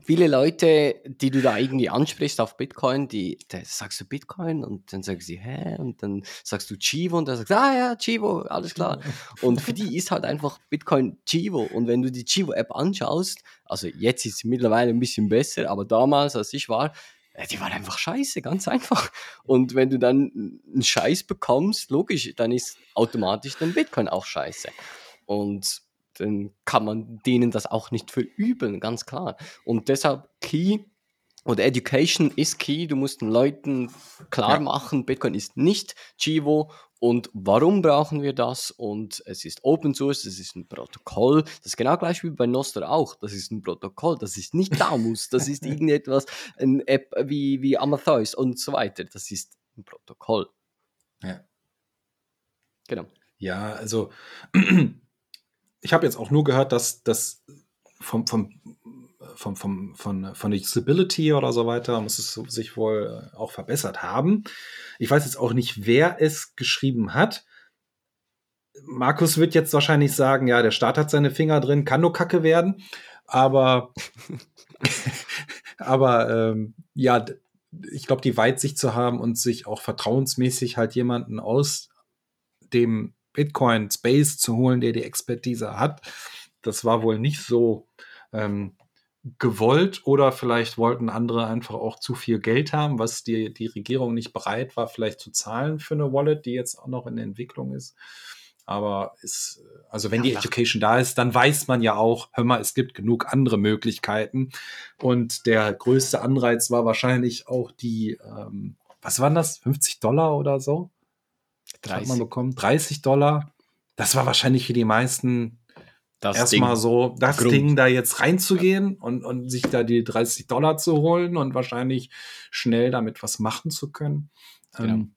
viele Leute, die du da irgendwie ansprichst auf Bitcoin, die, da sagst du Bitcoin und dann sagen sie, hä? Und dann sagst du Chivo und dann sagst du, ah ja, Chivo, alles klar. Und für die ist halt einfach Bitcoin Chivo. Und wenn du die Chivo App anschaust, also jetzt ist sie mittlerweile ein bisschen besser, aber damals, als ich war, die waren einfach scheiße, ganz einfach. Und wenn du dann einen Scheiß bekommst, logisch, dann ist automatisch dein Bitcoin auch scheiße. Und dann kann man denen das auch nicht verübeln, ganz klar. Und deshalb Key oder Education ist Key. Du musst den Leuten klar ja. machen, Bitcoin ist nicht Chivo und warum brauchen wir das? Und es ist Open Source, es ist ein Protokoll. Das ist genau gleich wie bei Nostr auch. Das ist ein Protokoll, das ist nicht Damus, das ist irgendetwas, eine App wie, wie Amadeus und so weiter. Das ist ein Protokoll. Ja. Genau. Ja, also ich habe jetzt auch nur gehört, dass das vom, vom vom, vom, von, von der Usability oder so weiter muss es sich wohl äh, auch verbessert haben. Ich weiß jetzt auch nicht, wer es geschrieben hat. Markus wird jetzt wahrscheinlich sagen, ja, der Staat hat seine Finger drin, kann nur Kacke werden. Aber, aber ähm, ja, ich glaube, die Weitsicht zu haben und sich auch vertrauensmäßig halt jemanden aus dem Bitcoin-Space zu holen, der die Expertise hat, das war wohl nicht so ähm, gewollt oder vielleicht wollten andere einfach auch zu viel Geld haben, was die, die Regierung nicht bereit war, vielleicht zu zahlen für eine Wallet, die jetzt auch noch in der Entwicklung ist. Aber ist, also wenn ja, die Education da ist, dann weiß man ja auch, hör mal, es gibt genug andere Möglichkeiten. Und der größte Anreiz war wahrscheinlich auch die, ähm, was waren das? 50 Dollar oder so? 30. Hat man bekommen? 30 Dollar. Das war wahrscheinlich für die meisten erstmal so das Grund. Ding da jetzt reinzugehen und, und sich da die 30 Dollar zu holen und wahrscheinlich schnell damit was machen zu können. Genau. Ähm,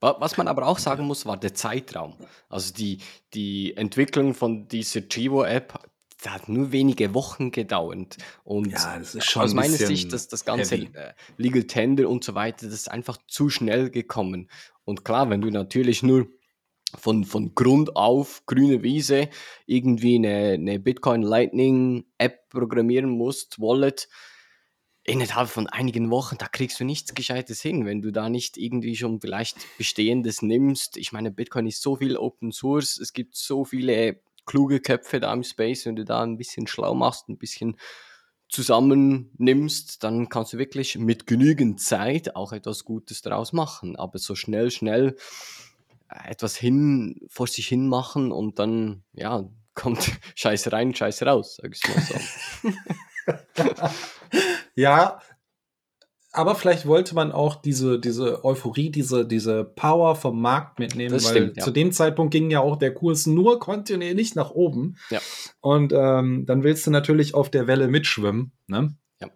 was man aber auch sagen muss, war der Zeitraum. Also die, die Entwicklung von dieser Chivo-App, hat nur wenige Wochen gedauert. Und ja, aus meiner Sicht, dass das ganze heavy. Äh, Legal Tender und so weiter, das ist einfach zu schnell gekommen. Und klar, wenn du natürlich nur von, von Grund auf grüne Wiese irgendwie eine, eine Bitcoin Lightning App programmieren musst, Wallet, innerhalb von einigen Wochen, da kriegst du nichts Gescheites hin, wenn du da nicht irgendwie schon vielleicht Bestehendes nimmst. Ich meine, Bitcoin ist so viel Open Source, es gibt so viele kluge Köpfe da im Space, wenn du da ein bisschen schlau machst, ein bisschen zusammennimmst, dann kannst du wirklich mit genügend Zeit auch etwas Gutes daraus machen. Aber so schnell, schnell etwas hin, vor sich hin machen und dann, ja, kommt Scheiße rein, Scheiße raus, sag ich mal so. ja, aber vielleicht wollte man auch diese, diese Euphorie, diese, diese Power vom Markt mitnehmen, das weil stimmt, ja. zu dem Zeitpunkt ging ja auch der Kurs nur kontinuierlich nach oben. Ja. Und ähm, dann willst du natürlich auf der Welle mitschwimmen. Ne? Ja.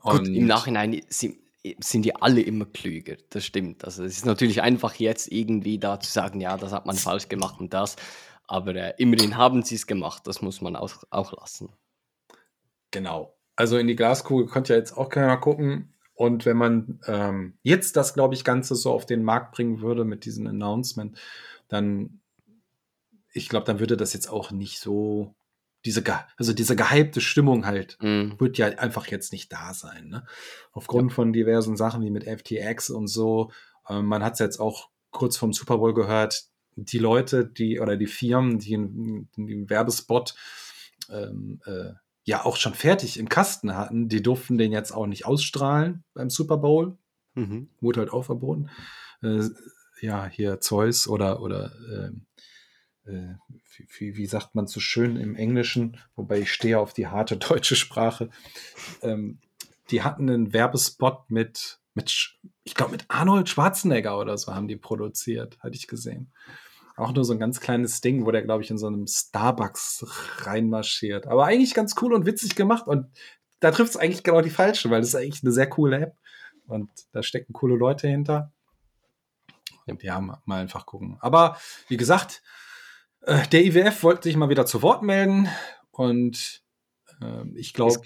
Gut, im Nachhinein sind, sind die alle immer klüger. Das stimmt. Also es ist natürlich einfach jetzt irgendwie da zu sagen, ja, das hat man falsch gemacht und das. Aber äh, immerhin haben sie es gemacht. Das muss man auch, auch lassen. Genau. Also in die Glaskugel konnte ja jetzt auch keiner gucken. Und wenn man ähm, jetzt das, glaube ich, Ganze so auf den Markt bringen würde mit diesem Announcement, dann, ich glaube, dann würde das jetzt auch nicht so diese, also diese gehypte Stimmung halt, mm. wird ja einfach jetzt nicht da sein. Ne? Aufgrund ja. von diversen Sachen wie mit FTX und so. Ähm, man hat es jetzt auch kurz vom Super Bowl gehört, die Leute, die oder die Firmen, die einen Werbespot ähm, äh, ja auch schon fertig im Kasten hatten, die durften den jetzt auch nicht ausstrahlen beim Super Bowl. Mhm. Wurde halt auch verboten. Äh, ja, hier Zeus oder, oder äh, wie, wie, sagt man so schön im Englischen, wobei ich stehe auf die harte deutsche Sprache. Ähm, die hatten einen Werbespot mit, mit ich glaube, mit Arnold Schwarzenegger oder so haben die produziert, hatte ich gesehen. Auch nur so ein ganz kleines Ding, wo der, glaube ich, in so einem Starbucks reinmarschiert. Aber eigentlich ganz cool und witzig gemacht. Und da trifft es eigentlich genau die falsche, weil das ist eigentlich eine sehr coole App. Und da stecken coole Leute hinter. Ja, mal einfach gucken. Aber wie gesagt, äh, der IWF wollte sich mal wieder zu Wort melden. Und äh, ich glaube,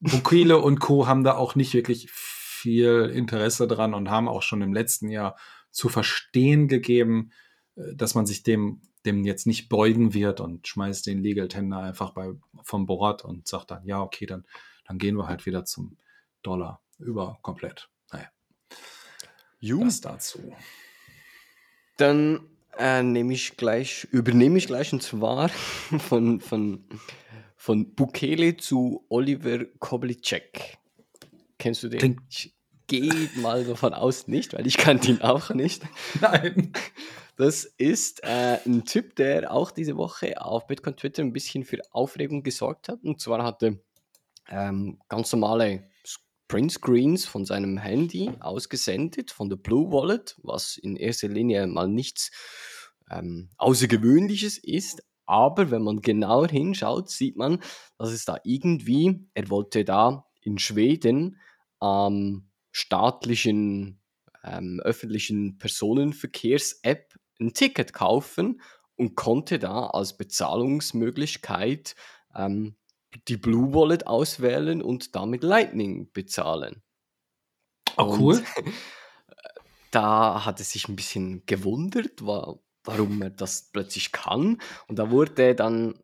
Bukile und Co. haben da auch nicht wirklich viel Interesse dran und haben auch schon im letzten Jahr zu verstehen gegeben, äh, dass man sich dem, dem jetzt nicht beugen wird und schmeißt den Legal Tender einfach bei, vom Board und sagt dann, ja, okay, dann, dann gehen wir halt wieder zum Dollar über komplett. Naja. Das dazu. Dann äh, nehme ich gleich, übernehme ich gleich und zwar von, von, von Bukele zu Oliver Koblicek. Kennst du den? Den, ich gehe mal davon aus nicht, weil ich kannte ihn auch nicht. Nein. Das ist äh, ein Typ, der auch diese Woche auf Bitcoin Twitter ein bisschen für Aufregung gesorgt hat. Und zwar hatte ähm, ganz normale Print-Screens von seinem Handy ausgesendet, von der Blue Wallet, was in erster Linie mal nichts ähm, Außergewöhnliches ist. Aber wenn man genauer hinschaut, sieht man, dass es da irgendwie, er wollte da in Schweden am staatlichen ähm, öffentlichen Personenverkehrs-App ein Ticket kaufen und konnte da als Bezahlungsmöglichkeit ähm, die Blue Wallet auswählen und damit Lightning bezahlen. Oh, cool. da hat es sich ein bisschen gewundert, war, warum er das plötzlich kann. Und da wurde dann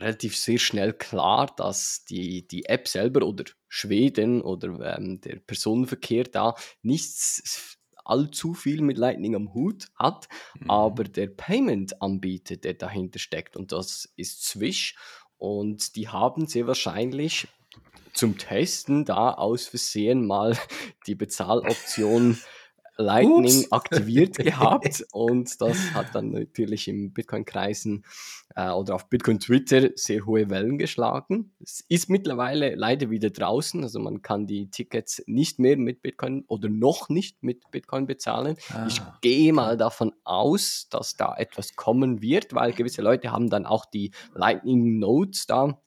relativ sehr schnell klar, dass die, die App selber oder Schweden oder ähm, der Personenverkehr da nichts allzu viel mit Lightning am Hut hat, mhm. aber der Payment-Anbieter, der dahinter steckt, und das ist Swish, und die haben sehr wahrscheinlich zum Testen da aus Versehen mal die Bezahloption Lightning Ups. aktiviert gehabt und das hat dann natürlich im Bitcoin-Kreisen äh, oder auf Bitcoin-Twitter sehr hohe Wellen geschlagen. Es ist mittlerweile leider wieder draußen, also man kann die Tickets nicht mehr mit Bitcoin oder noch nicht mit Bitcoin bezahlen. Ah. Ich gehe mal davon aus, dass da etwas kommen wird, weil gewisse Leute haben dann auch die Lightning Notes da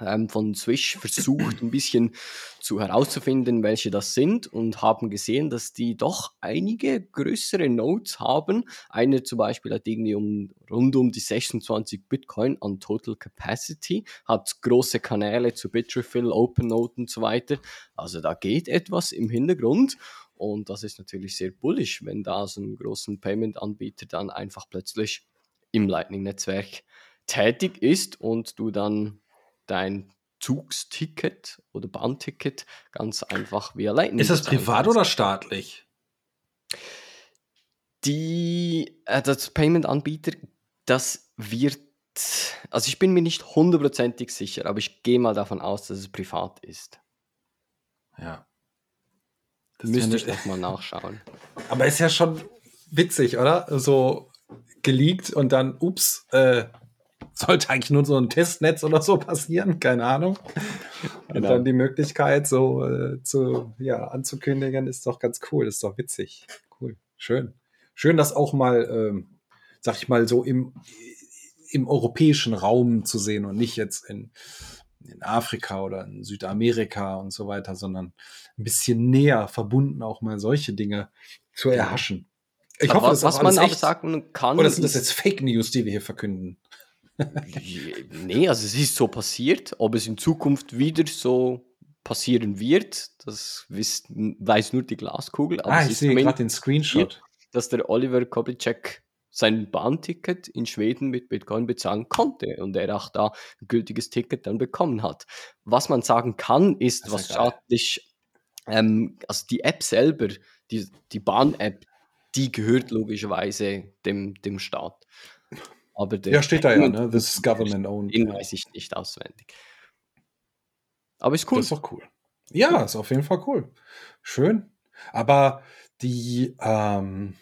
ähm, von Swish versucht, ein bisschen zu herauszufinden, welche das sind und haben gesehen, dass die doch einige größere Nodes haben. Eine zum Beispiel hat irgendwie um, rund um die 26 Bitcoin an Total Capacity, hat große Kanäle zu Bitrefill, OpenNode und so weiter. Also da geht etwas im Hintergrund. Und das ist natürlich sehr bullish, wenn da so einen großen Payment-Anbieter dann einfach plötzlich im Lightning-Netzwerk tätig ist und du dann dein Zugsticket oder Bahnticket ganz einfach via Lightning. Ist das privat oder staatlich? Die, äh, das Payment-Anbieter, das wird, also ich bin mir nicht hundertprozentig sicher, aber ich gehe mal davon aus, dass es privat ist. Ja. Das Müsste ich noch mal nachschauen. Aber ist ja schon witzig, oder? So geleakt und dann, ups, äh, sollte eigentlich nur so ein Testnetz oder so passieren, keine Ahnung. Und genau. dann die Möglichkeit, so äh, zu, ja, anzukündigen, ist doch ganz cool, ist doch witzig. Cool, schön. Schön, das auch mal, ähm, sag ich mal, so im, im europäischen Raum zu sehen und nicht jetzt in, in Afrika oder in Südamerika und so weiter, sondern ein bisschen näher verbunden auch mal solche Dinge zu erhaschen. Ich hoffe, was, was man auch sagen kann. Oder sind das jetzt Fake News, die wir hier verkünden? Nee, also es ist so passiert. Ob es in Zukunft wieder so passieren wird, das weiß nur die Glaskugel. Aber ah, ich sehe gerade den Screenshot. Dass der Oliver Koblicek sein Bahnticket in Schweden mit Bitcoin bezahlen konnte und er auch da ein gültiges Ticket dann bekommen hat. Was man sagen kann, ist, ist was staatlich, ähm, also die App selber, die, die Bahn-App, die gehört logischerweise dem, dem Staat. Aber der ja, steht da ja, ne? This is government owned. Den weiß ich nicht auswendig. Aber ist cool. Das ist doch cool. Ja, ist auf jeden Fall cool. Schön. Aber die, ähm,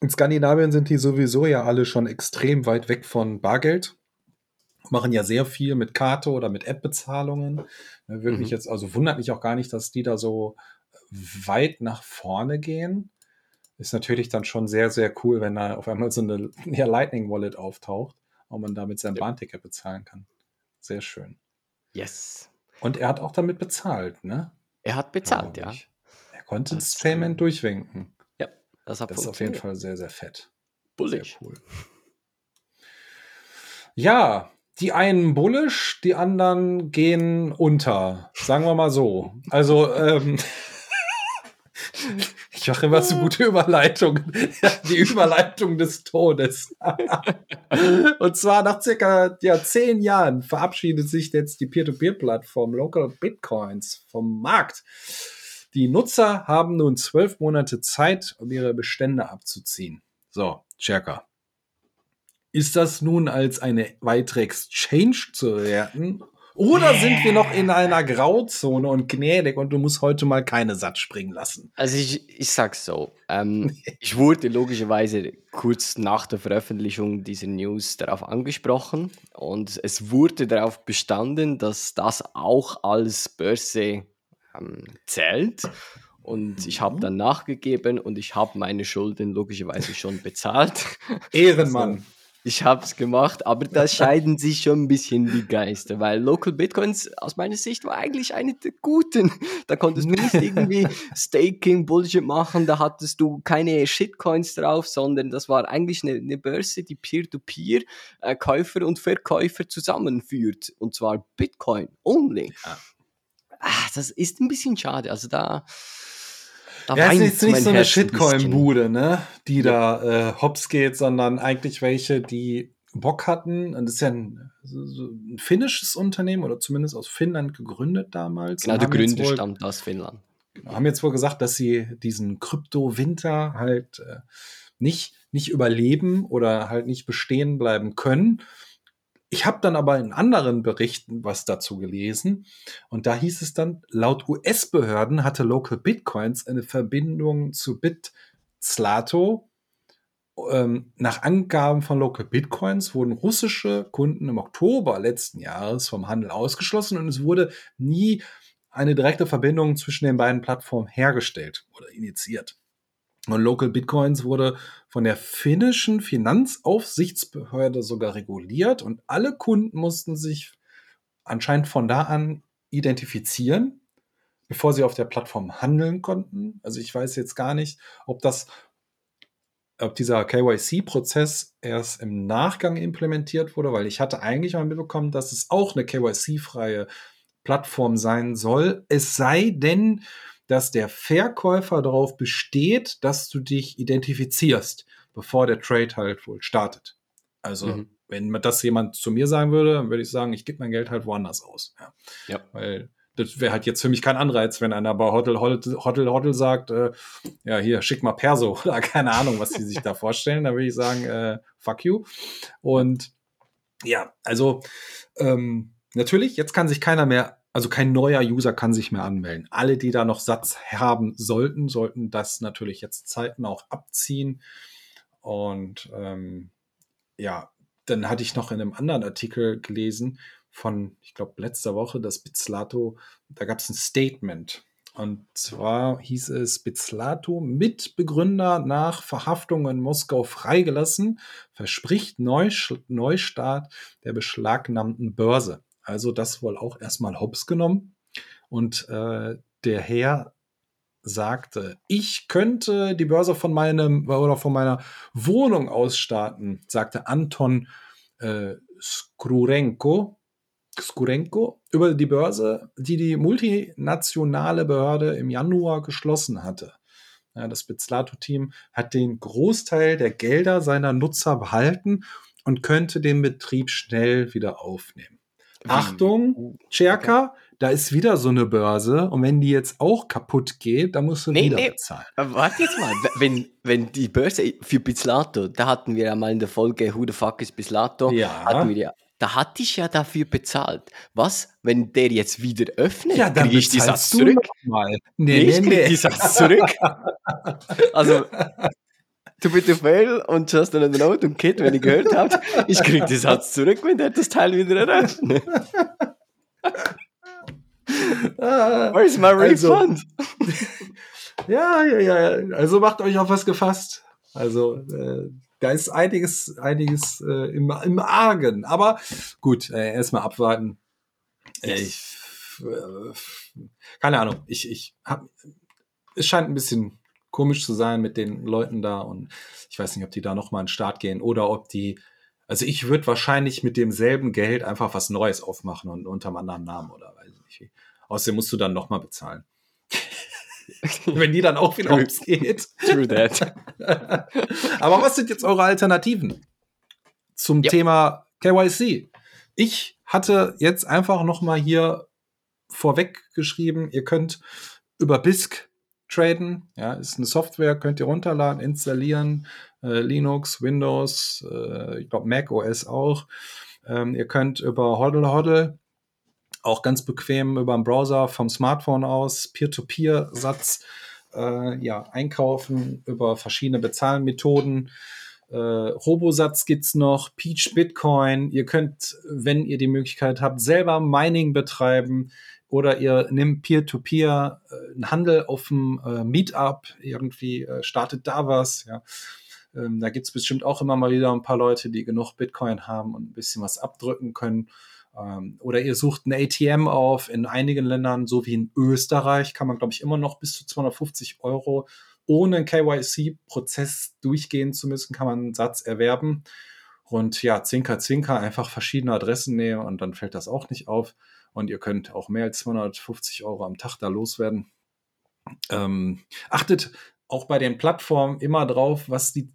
in Skandinavien sind die sowieso ja alle schon extrem weit weg von Bargeld. Machen ja sehr viel mit Karte oder mit App-Bezahlungen. Ne, wirklich mhm. jetzt, also wundert mich auch gar nicht, dass die da so weit nach vorne gehen. Ist natürlich dann schon sehr, sehr cool, wenn da auf einmal so eine ja, Lightning Wallet auftaucht und man damit sein ja. Bahnticket bezahlen kann. Sehr schön. Yes. Und er hat auch damit bezahlt, ne? Er hat bezahlt, ja. Er konnte das, das Payment durchwinken. Ja, das, das ist auf jeden Fall sehr, sehr fett. Bullish. Sehr cool. Ja, die einen bullish, die anderen gehen unter. Sagen wir mal so. Also, ähm, ich mache immer so gute Überleitungen. Die Überleitung des Todes. Und zwar nach circa ja, zehn Jahren verabschiedet sich jetzt die Peer-to-Peer-Plattform Local Bitcoins vom Markt. Die Nutzer haben nun zwölf Monate Zeit, um ihre Bestände abzuziehen. So, Checker. Ist das nun als eine weitere Exchange zu werten oder sind wir noch in einer Grauzone und gnädig und du musst heute mal keine Satz springen lassen? Also ich, ich sag's so. Ähm, ich wurde logischerweise kurz nach der Veröffentlichung dieser News darauf angesprochen und es wurde darauf bestanden, dass das auch als Börse ähm, zählt. Und ich habe dann nachgegeben und ich habe meine Schulden logischerweise schon bezahlt. Ehrenmann. Also, ich habe es gemacht, aber da scheiden sich schon ein bisschen die Geister, weil Local Bitcoins aus meiner Sicht war eigentlich eine der guten. Da konntest du nicht irgendwie Staking Bullshit machen, da hattest du keine Shitcoins drauf, sondern das war eigentlich eine, eine Börse, die Peer-to-Peer -Peer, äh, Käufer und Verkäufer zusammenführt und zwar Bitcoin only. Ja. Ah, das ist ein bisschen schade, also da da ja, ist jetzt nicht so eine Shitcoin-Bude, ne? die ja. da äh, hops geht, sondern eigentlich welche, die Bock hatten. Und das ist ja ein, so ein finnisches Unternehmen oder zumindest aus Finnland gegründet damals. Genau, der Gründer stammt aus Finnland. Genau, haben jetzt wohl gesagt, dass sie diesen Krypto-Winter halt äh, nicht, nicht überleben oder halt nicht bestehen bleiben können ich habe dann aber in anderen Berichten was dazu gelesen und da hieß es dann, laut US-Behörden hatte Local Bitcoins eine Verbindung zu BitSlato. Ähm, nach Angaben von Local Bitcoins wurden russische Kunden im Oktober letzten Jahres vom Handel ausgeschlossen und es wurde nie eine direkte Verbindung zwischen den beiden Plattformen hergestellt oder initiiert. Und Local Bitcoins wurde von der finnischen Finanzaufsichtsbehörde sogar reguliert und alle Kunden mussten sich anscheinend von da an identifizieren, bevor sie auf der Plattform handeln konnten. Also ich weiß jetzt gar nicht, ob das, ob dieser KYC-Prozess erst im Nachgang implementiert wurde, weil ich hatte eigentlich mal mitbekommen, dass es auch eine KYC-freie Plattform sein soll. Es sei denn, dass der Verkäufer darauf besteht, dass du dich identifizierst, bevor der Trade halt wohl startet. Also, mhm. wenn das jemand zu mir sagen würde, dann würde ich sagen, ich gebe mein Geld halt woanders aus. Ja. ja. Weil das wäre halt jetzt für mich kein Anreiz, wenn einer bei Hotel Hotel Hotel, Hotel sagt, äh, ja, hier, schick mal Perso oder keine Ahnung, was die sich da vorstellen. Da würde ich sagen, äh, fuck you. Und ja, also ähm, natürlich, jetzt kann sich keiner mehr also kein neuer User kann sich mehr anmelden. Alle, die da noch Satz haben sollten, sollten das natürlich jetzt Zeiten auch abziehen. Und ähm, ja, dann hatte ich noch in einem anderen Artikel gelesen von, ich glaube, letzter Woche, das Bizlato, da gab es ein Statement. Und zwar hieß es, Bizlato, Mitbegründer nach Verhaftung in Moskau freigelassen, verspricht Neustart der beschlagnahmten Börse. Also das wohl auch erstmal hops genommen. Und äh, der Herr sagte, ich könnte die Börse von meinem oder von meiner Wohnung aus starten, sagte Anton äh, Skrurenko, Skurenko über die Börse, die die multinationale Behörde im Januar geschlossen hatte. ja, das Bizlato-Team, hat den Großteil der Gelder seiner Nutzer behalten und könnte den Betrieb schnell wieder aufnehmen. Achtung, uh, Cherka, okay. da ist wieder so eine Börse und wenn die jetzt auch kaputt geht, dann musst du nee, wieder nee. bezahlen. Warte jetzt mal, wenn, wenn die Börse für Bizlato, da hatten wir ja mal in der Folge Who the fuck is Bizlato, ja. hatten wir ja da hatte ich ja dafür bezahlt. Was, wenn der jetzt wieder öffnet? Ja, dann kriege ich die Satz zurück. Mal. Nee, nee, ich kriege nee. die Satz zurück. also, du bitte fail und just an Note und Kit, wenn ihr gehört habt, ich kriege die Satz zurück, wenn der das Teil wieder eröffnet. Where's my also, refund? Also, ja, ja, ja. Also macht euch auf was gefasst. Also, äh, da ist einiges, einiges äh, im, im Argen. Aber gut, äh, erstmal abwarten. Äh, ich, äh, keine Ahnung. Ich, ich hab, es scheint ein bisschen komisch zu sein mit den Leuten da und ich weiß nicht, ob die da nochmal den Start gehen oder ob die, also ich würde wahrscheinlich mit demselben Geld einfach was Neues aufmachen und unter einem anderen Namen oder weiß ich nicht. Außerdem musst du dann nochmal bezahlen. Wenn die dann auch wieder True. geht. True that. Aber was sind jetzt eure Alternativen zum yep. Thema KYC? Ich hatte jetzt einfach noch mal hier vorweg geschrieben, ihr könnt über BISC traden. Ja, ist eine Software, könnt ihr runterladen, installieren. Äh, Linux, Windows, äh, ich glaube Mac OS auch. Ähm, ihr könnt über Hodl Hodl auch ganz bequem über den Browser vom Smartphone aus, Peer-to-Peer-Satz, äh, ja, einkaufen über verschiedene Bezahlmethoden. Äh, Robosatz gibt's noch, Peach Bitcoin. Ihr könnt, wenn ihr die Möglichkeit habt, selber Mining betreiben oder ihr nehmt Peer-to-Peer -Peer, äh, einen Handel auf dem äh, Meetup, irgendwie äh, startet da was. Ja. Ähm, da gibt's bestimmt auch immer mal wieder ein paar Leute, die genug Bitcoin haben und ein bisschen was abdrücken können. Ähm, oder ihr sucht ein ATM auf. In einigen Ländern, so wie in Österreich, kann man, glaube ich, immer noch bis zu 250 Euro ohne einen KYC-Prozess durchgehen zu müssen, kann man einen Satz erwerben. Und ja, Zinker, Zinker, einfach verschiedene Adressen nehmen und dann fällt das auch nicht auf. Und ihr könnt auch mehr als 250 Euro am Tag da loswerden. Ähm, achtet auch bei den Plattformen immer drauf, was die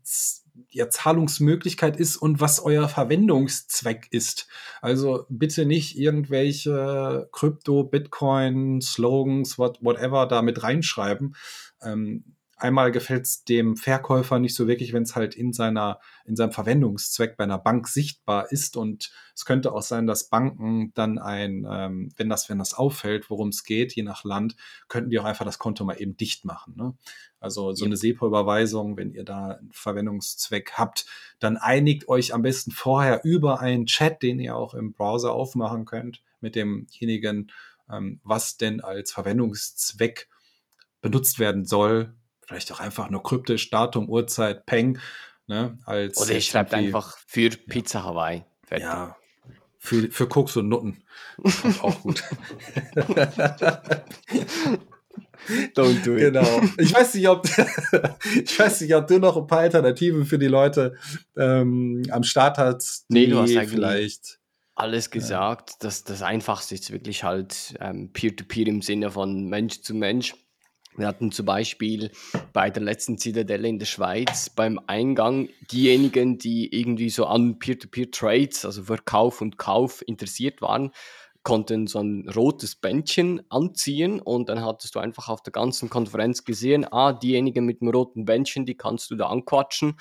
ja, Zahlungsmöglichkeit ist und was euer Verwendungszweck ist. Also bitte nicht irgendwelche Krypto, Bitcoin, Slogans, what, whatever da mit reinschreiben. Ähm, einmal gefällt es dem Verkäufer nicht so wirklich, wenn es halt in seiner, in seinem Verwendungszweck bei einer Bank sichtbar ist. Und es könnte auch sein, dass Banken dann ein, ähm, wenn das, wenn das auffällt, worum es geht, je nach Land, könnten die auch einfach das Konto mal eben dicht machen. Ne? Also so ja. eine SEPA-Überweisung, wenn ihr da einen Verwendungszweck habt, dann einigt euch am besten vorher über einen Chat, den ihr auch im Browser aufmachen könnt, mit demjenigen, ähm, was denn als Verwendungszweck benutzt werden soll. Vielleicht auch einfach nur kryptisch, Datum, Uhrzeit, Peng. Ne, als Oder ich schreibe einfach für Pizza Hawaii. Fertig. Ja, für, für Koks und Nutten. auch gut. Don't do it. Genau. Ich weiß nicht, ob, ich weiß nicht, ob du noch ein paar Alternativen für die Leute ähm, am Start hast. Nee, du hast eigentlich vielleicht alles gesagt. Ja. Das, das Einfachste ist wirklich halt ähm, Peer-to-Peer -Peer im Sinne von Mensch zu Mensch. Wir hatten zum Beispiel bei der letzten Zitadelle in der Schweiz beim Eingang diejenigen, die irgendwie so an Peer-to-Peer-Trades, also Verkauf und Kauf interessiert waren, konnten so ein rotes Bändchen anziehen und dann hattest du einfach auf der ganzen Konferenz gesehen, ah, diejenigen mit dem roten Bändchen, die kannst du da anquatschen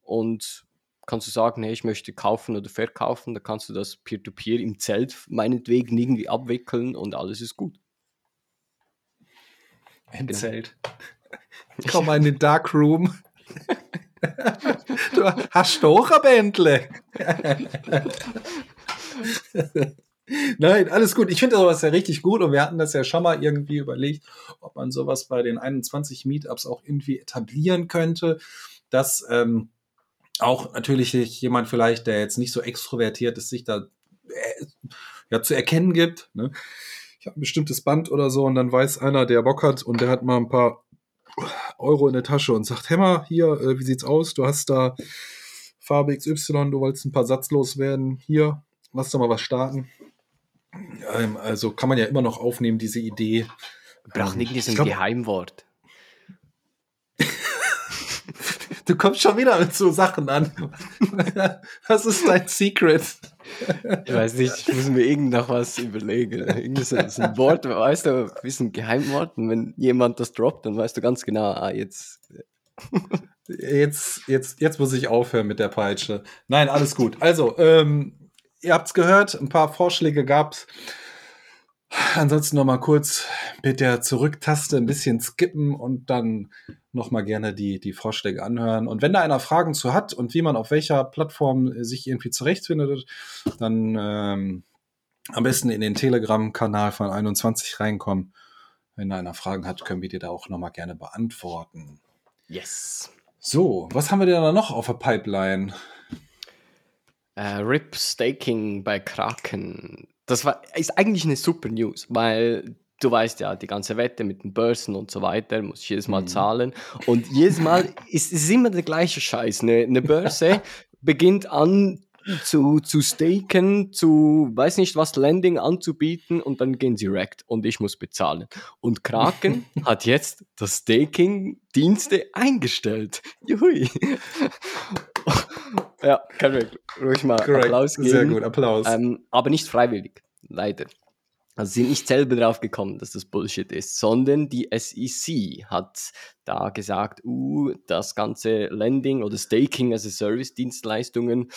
und kannst du sagen, hey, ich möchte kaufen oder verkaufen, da kannst du das Peer-to-Peer -Peer im Zelt meinetwegen irgendwie abwickeln und alles ist gut. Genau. Zelt. Komm mal in den Darkroom. du hast doch ein Bändle. Nein, alles gut. Ich finde sowas ja richtig gut und wir hatten das ja schon mal irgendwie überlegt, ob man sowas bei den 21 Meetups auch irgendwie etablieren könnte, dass ähm, auch natürlich jemand vielleicht, der jetzt nicht so extrovertiert ist, sich da äh, ja zu erkennen gibt. Ne? Ich habe ein bestimmtes Band oder so und dann weiß einer, der Bock hat und der hat mal ein paar Euro in der Tasche und sagt, Hämmer, hier, äh, wie sieht's aus? Du hast da Farbe XY, du wolltest ein paar Satz loswerden. Hier, lass doch mal was starten. Ähm, also kann man ja immer noch aufnehmen, diese Idee. Braucht ähm, nicht diesen Geheimwort. Du kommst schon wieder mit so Sachen an. Was ist dein Secret? Ich weiß nicht, ich muss mir irgend noch was überlegen. Irgend so ein Wort, weißt du, ein bisschen Geheimwort. Und wenn jemand das droppt, dann weißt du ganz genau, ah, jetzt. jetzt, jetzt, jetzt muss ich aufhören mit der Peitsche. Nein, alles gut. Also, ähm, ihr habt's gehört, ein paar Vorschläge gab's. Ansonsten noch mal kurz mit der Zurücktaste ein bisschen skippen und dann noch mal gerne die, die Vorschläge anhören. Und wenn da einer Fragen zu hat und wie man auf welcher Plattform sich irgendwie zurechtfindet, dann ähm, am besten in den Telegram-Kanal von 21 reinkommen. Wenn da einer Fragen hat, können wir dir da auch noch mal gerne beantworten. Yes. So, was haben wir denn da noch auf der Pipeline? Uh, Rip Staking bei Kraken. Das war, ist eigentlich eine super News, weil du weißt ja, die ganze Wette mit den Börsen und so weiter, muss ich jedes Mal mhm. zahlen. Und jedes Mal ist es immer der gleiche Scheiß. Eine, eine Börse beginnt an zu, zu staken, zu weiß nicht was Landing anzubieten und dann gehen sie wrecked und ich muss bezahlen. Und Kraken hat jetzt das Staking-Dienste eingestellt. Juhui. Ja, kann wir ruhig mal Correct. Applaus geben. Sehr gut, Applaus. Ähm, aber nicht freiwillig, leider. Also sind nicht selber drauf gekommen, dass das Bullshit ist, sondern die SEC hat da gesagt, uh, das ganze Lending oder Staking as a Service Dienstleistungen,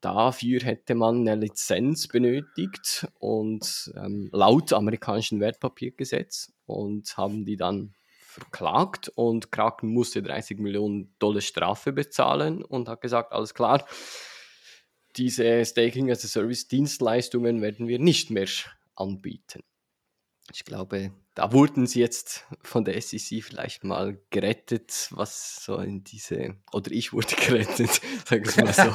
dafür hätte man eine Lizenz benötigt und ähm, laut amerikanischen Wertpapiergesetz und haben die dann verklagt und Kraken musste 30 Millionen Dollar Strafe bezahlen und hat gesagt, alles klar, diese Staking as a Service Dienstleistungen werden wir nicht mehr anbieten. Ich glaube, da wurden sie jetzt von der SEC vielleicht mal gerettet, was so in diese, oder ich wurde gerettet, sag ich mal so.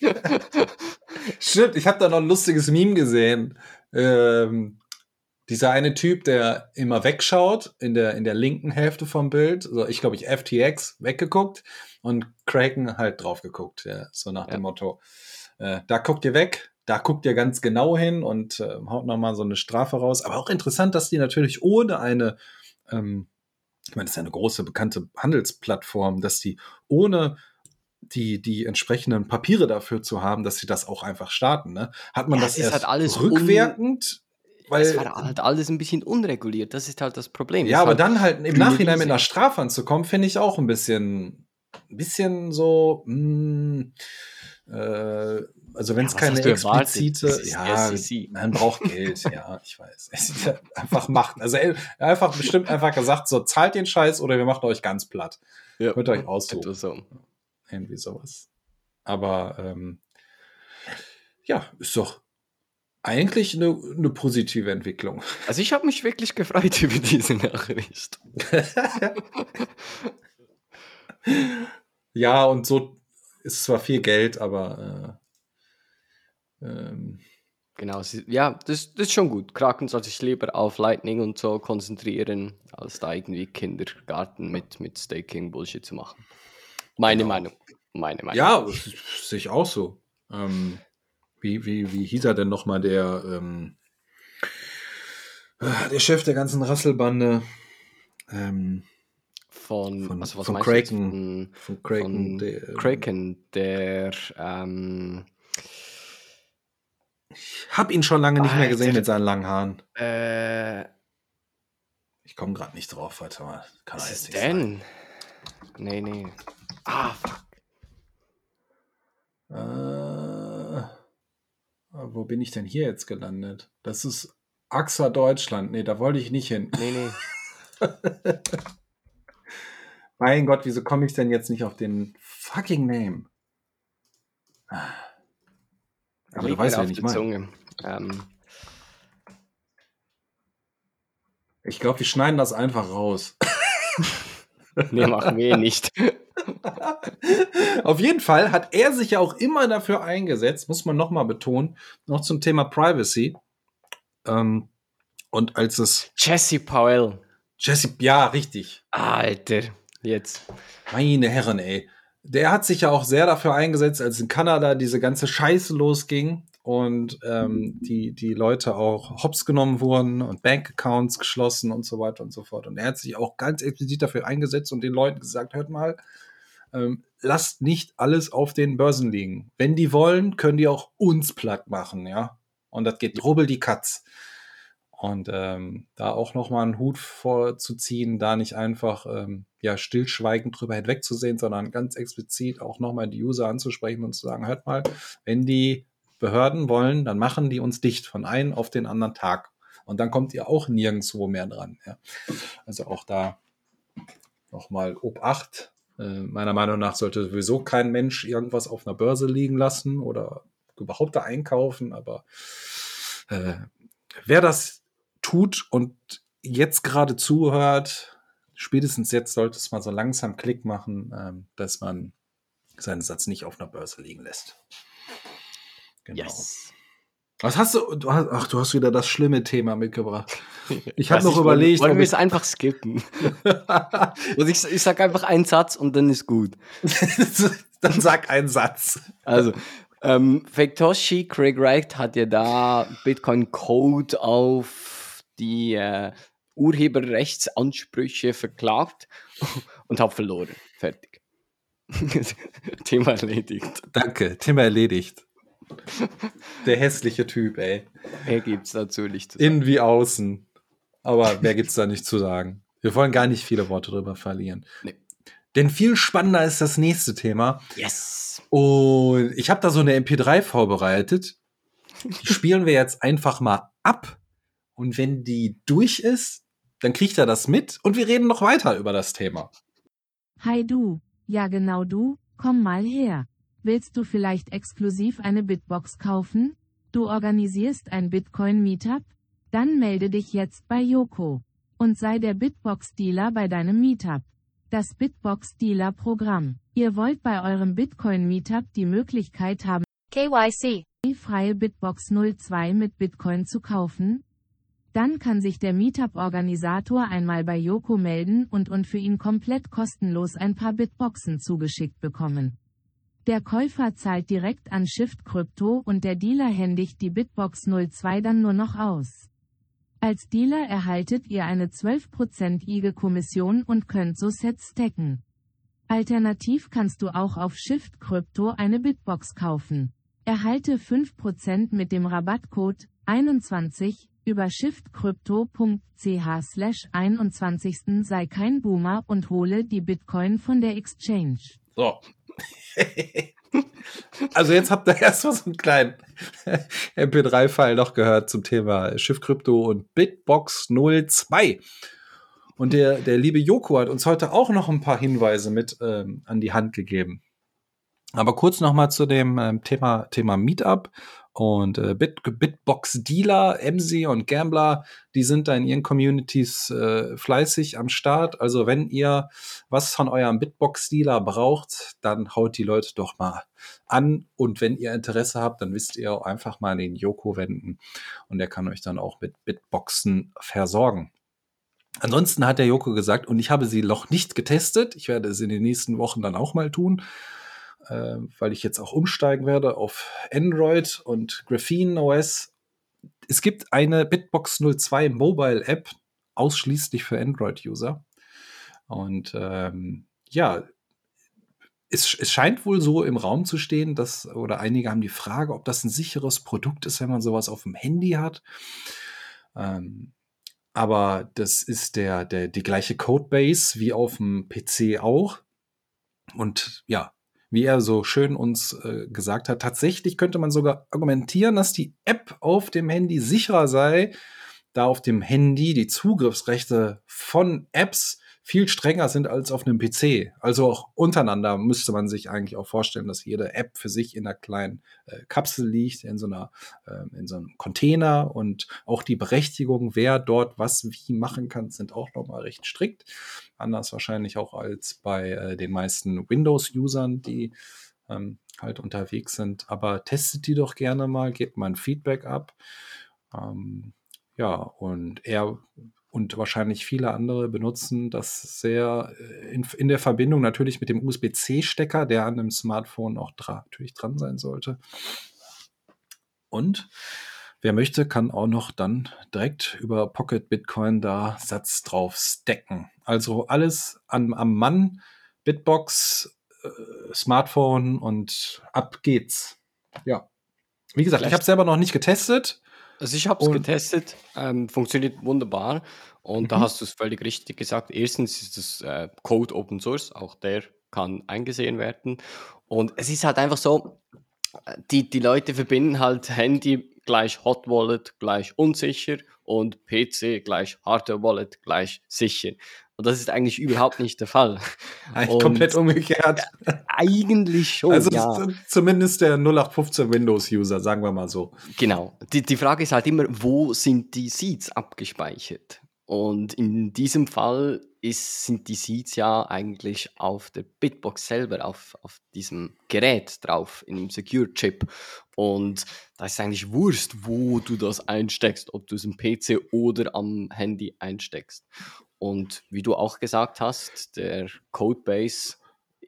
Stimmt, ich habe da noch ein lustiges Meme gesehen. Ähm, dieser eine Typ, der immer wegschaut, in der, in der linken Hälfte vom Bild, so ich glaube ich FTX weggeguckt und Kraken halt drauf geguckt, ja, so nach ja. dem Motto, äh, da guckt ihr weg, da guckt ihr ganz genau hin und äh, haut nochmal so eine Strafe raus. Aber auch interessant, dass die natürlich ohne eine, ähm, ich meine, das ist ja eine große, bekannte Handelsplattform, dass die ohne die, die entsprechenden Papiere dafür zu haben, dass sie das auch einfach starten. Ne? Hat man ja, das erst halt rückwirkend weil, es war halt alles ein bisschen unreguliert, das ist halt das Problem. Ja, aber halt dann halt im Nachhinein mit einer Strafe anzukommen, finde ich auch ein bisschen, ein bisschen so, mh, hm, äh, also wenn es ja, keine explizite, ja, man braucht Geld, ja, ich weiß. Einfach machen. Also einfach bestimmt einfach gesagt, so zahlt den Scheiß oder wir machen euch ganz platt. Ja, Könnt ihr euch aussuchen. So. Irgendwie sowas. Aber ähm, ja, ist doch eigentlich eine, eine positive Entwicklung. Also ich habe mich wirklich gefreut über diese Nachricht. ja, und so ist zwar viel Geld, aber äh, ähm, Genau, ja, das, das ist schon gut. Kraken soll sich lieber auf Lightning und so konzentrieren, als da irgendwie Kindergarten mit, mit Staking-Bullshit zu machen. Meine genau. Meinung. Meine Meinung. Ja, sehe ich auch so. Ähm, wie, wie, wie hieß er denn nochmal, der, ähm, äh, der Chef der ganzen Rasselbande? Ähm, von, von, also was von Kraken. Von, Kraken. Von der, Kraken, der, ähm, ich hab ihn schon lange nicht mehr gesehen mit seinen langen Haaren. Äh, ich komme gerade nicht drauf, warte mal. Kann was ist denn? Sein. Nee, nee. Ah, fuck. Äh, wo bin ich denn hier jetzt gelandet? Das ist AXA Deutschland. Nee, da wollte ich nicht hin. Nee, nee. mein Gott, wieso komme ich denn jetzt nicht auf den fucking Name? Aber Liegt du weißt, wen ich meine. Ähm. Ich glaube, wir schneiden das einfach raus. nee, machen wir eh nicht. Auf jeden Fall hat er sich ja auch immer dafür eingesetzt, muss man nochmal betonen, noch zum Thema Privacy. Ähm, und als es. Jesse Powell. Jesse, ja, richtig. Alter, jetzt. Meine Herren, ey. Der hat sich ja auch sehr dafür eingesetzt, als in Kanada diese ganze Scheiße losging und ähm, die, die Leute auch hops genommen wurden und Bankaccounts geschlossen und so weiter und so fort. Und er hat sich auch ganz explizit dafür eingesetzt und den Leuten gesagt, hört mal, ähm, lasst nicht alles auf den Börsen liegen. Wenn die wollen, können die auch uns platt machen, ja. Und das geht rubbel die Katz. Und ähm, da auch nochmal einen Hut vorzuziehen, da nicht einfach ähm, ja stillschweigend drüber hinwegzusehen, sondern ganz explizit auch nochmal die User anzusprechen und zu sagen, hört mal, wenn die Behörden wollen, dann machen die uns dicht von einem auf den anderen Tag. Und dann kommt ihr auch nirgendwo mehr dran. Ja. Also auch da nochmal Obacht. Äh, meiner Meinung nach sollte sowieso kein Mensch irgendwas auf einer Börse liegen lassen oder überhaupt da einkaufen. Aber äh, wer das tut und jetzt gerade zuhört, spätestens jetzt sollte es mal so langsam Klick machen, ähm, dass man seinen Satz nicht auf einer Börse liegen lässt. Genau. Yes. Was hast du, du hast, ach, du hast wieder das schlimme Thema mitgebracht. Ich habe noch ich überlegt. Wollen wir es einfach skippen? und ich, ich sag einfach einen Satz und dann ist gut. dann sag einen Satz. Also, ähm, Faketoshi, Craig Wright hat ja da Bitcoin Code auf die äh, Urheberrechtsansprüche verklagt und hat verloren. Fertig. Thema erledigt. Danke, Thema erledigt. Der hässliche Typ, ey. Er gibt's dazu nicht zu sagen. Innen wie außen. Aber wer gibt's da nicht zu sagen? Wir wollen gar nicht viele Worte drüber verlieren. Nee. Denn viel spannender ist das nächste Thema. Yes. Und ich habe da so eine MP3 vorbereitet. Die spielen wir jetzt einfach mal ab. Und wenn die durch ist, dann kriegt er das mit und wir reden noch weiter über das Thema. Hi du, ja genau du, komm mal her. Willst du vielleicht exklusiv eine Bitbox kaufen? Du organisierst ein Bitcoin-Meetup? Dann melde dich jetzt bei Yoko und sei der Bitbox-Dealer bei deinem Meetup. Das Bitbox-Dealer-Programm. Ihr wollt bei eurem Bitcoin-Meetup die Möglichkeit haben, KYC, freie Bitbox 02 mit Bitcoin zu kaufen? Dann kann sich der Meetup-Organisator einmal bei Yoko melden und und für ihn komplett kostenlos ein paar Bitboxen zugeschickt bekommen. Der Käufer zahlt direkt an Shift Crypto und der Dealer händigt die Bitbox 02 dann nur noch aus. Als Dealer erhaltet ihr eine 12% IG Kommission und könnt so Sets stacken. Alternativ kannst du auch auf Shift Crypto eine Bitbox kaufen. Erhalte 5% mit dem Rabattcode 21 über shiftcrypto.ch slash 21. sei kein Boomer und hole die Bitcoin von der Exchange. So, also jetzt habt ihr erstmal so einen kleinen MP3-File noch gehört zum Thema Schiff Krypto und Bitbox 02. Und der, der liebe Joko hat uns heute auch noch ein paar Hinweise mit ähm, an die Hand gegeben. Aber kurz noch mal zu dem ähm, Thema, Thema Meetup und äh, Bit, Bitbox Dealer, MC und Gambler, die sind da in ihren Communities äh, fleißig am Start. Also wenn ihr was von eurem Bitbox Dealer braucht, dann haut die Leute doch mal an. Und wenn ihr Interesse habt, dann wisst ihr auch einfach mal den Joko wenden und der kann euch dann auch mit Bitboxen versorgen. Ansonsten hat der Joko gesagt, und ich habe sie noch nicht getestet, ich werde es in den nächsten Wochen dann auch mal tun, weil ich jetzt auch umsteigen werde auf Android und Graphene OS. Es gibt eine Bitbox 02 Mobile App ausschließlich für Android-User. Und ähm, ja, es, es, scheint wohl so im Raum zu stehen, dass, oder einige haben die Frage, ob das ein sicheres Produkt ist, wenn man sowas auf dem Handy hat. Ähm, aber das ist der, der, die gleiche Codebase wie auf dem PC auch. Und ja, wie er so schön uns äh, gesagt hat, tatsächlich könnte man sogar argumentieren, dass die App auf dem Handy sicherer sei, da auf dem Handy die Zugriffsrechte von Apps viel strenger sind als auf einem PC. Also auch untereinander müsste man sich eigentlich auch vorstellen, dass jede App für sich in einer kleinen äh, Kapsel liegt, in so einer, äh, in so einem Container und auch die Berechtigung, wer dort was wie machen kann, sind auch nochmal recht strikt. Anders wahrscheinlich auch als bei äh, den meisten Windows-Usern, die ähm, halt unterwegs sind. Aber testet die doch gerne mal, gebt mal ein Feedback ab. Ähm, ja, und er und wahrscheinlich viele andere benutzen das sehr äh, in, in der Verbindung natürlich mit dem USB-C-Stecker, der an dem Smartphone auch dra natürlich dran sein sollte. Und wer möchte, kann auch noch dann direkt über Pocket Bitcoin da Satz drauf stacken. Also alles an, am Mann, Bitbox, äh, Smartphone und ab geht's. Ja. Wie gesagt, Vielleicht. ich habe selber noch nicht getestet. Also ich habe es getestet, ähm, funktioniert wunderbar. Und mhm. da hast du es völlig richtig gesagt. Erstens ist das äh, Code Open Source, auch der kann eingesehen werden. Und es ist halt einfach so, die, die Leute verbinden halt Handy gleich Hot Wallet gleich unsicher und PC gleich Hardware Wallet gleich sicher. Und das ist eigentlich überhaupt nicht der Fall. Eigentlich und komplett umgekehrt. Eigentlich schon. Also ja. zumindest der 0815 Windows-User, sagen wir mal so. Genau. Die, die Frage ist halt immer, wo sind die Seeds abgespeichert? Und in diesem Fall ist, sind die Seeds ja eigentlich auf der Bitbox selber, auf, auf diesem Gerät drauf, in dem Secure-Chip. Und da ist eigentlich Wurst, wo du das einsteckst, ob du es im PC oder am Handy einsteckst. Und wie du auch gesagt hast, der Codebase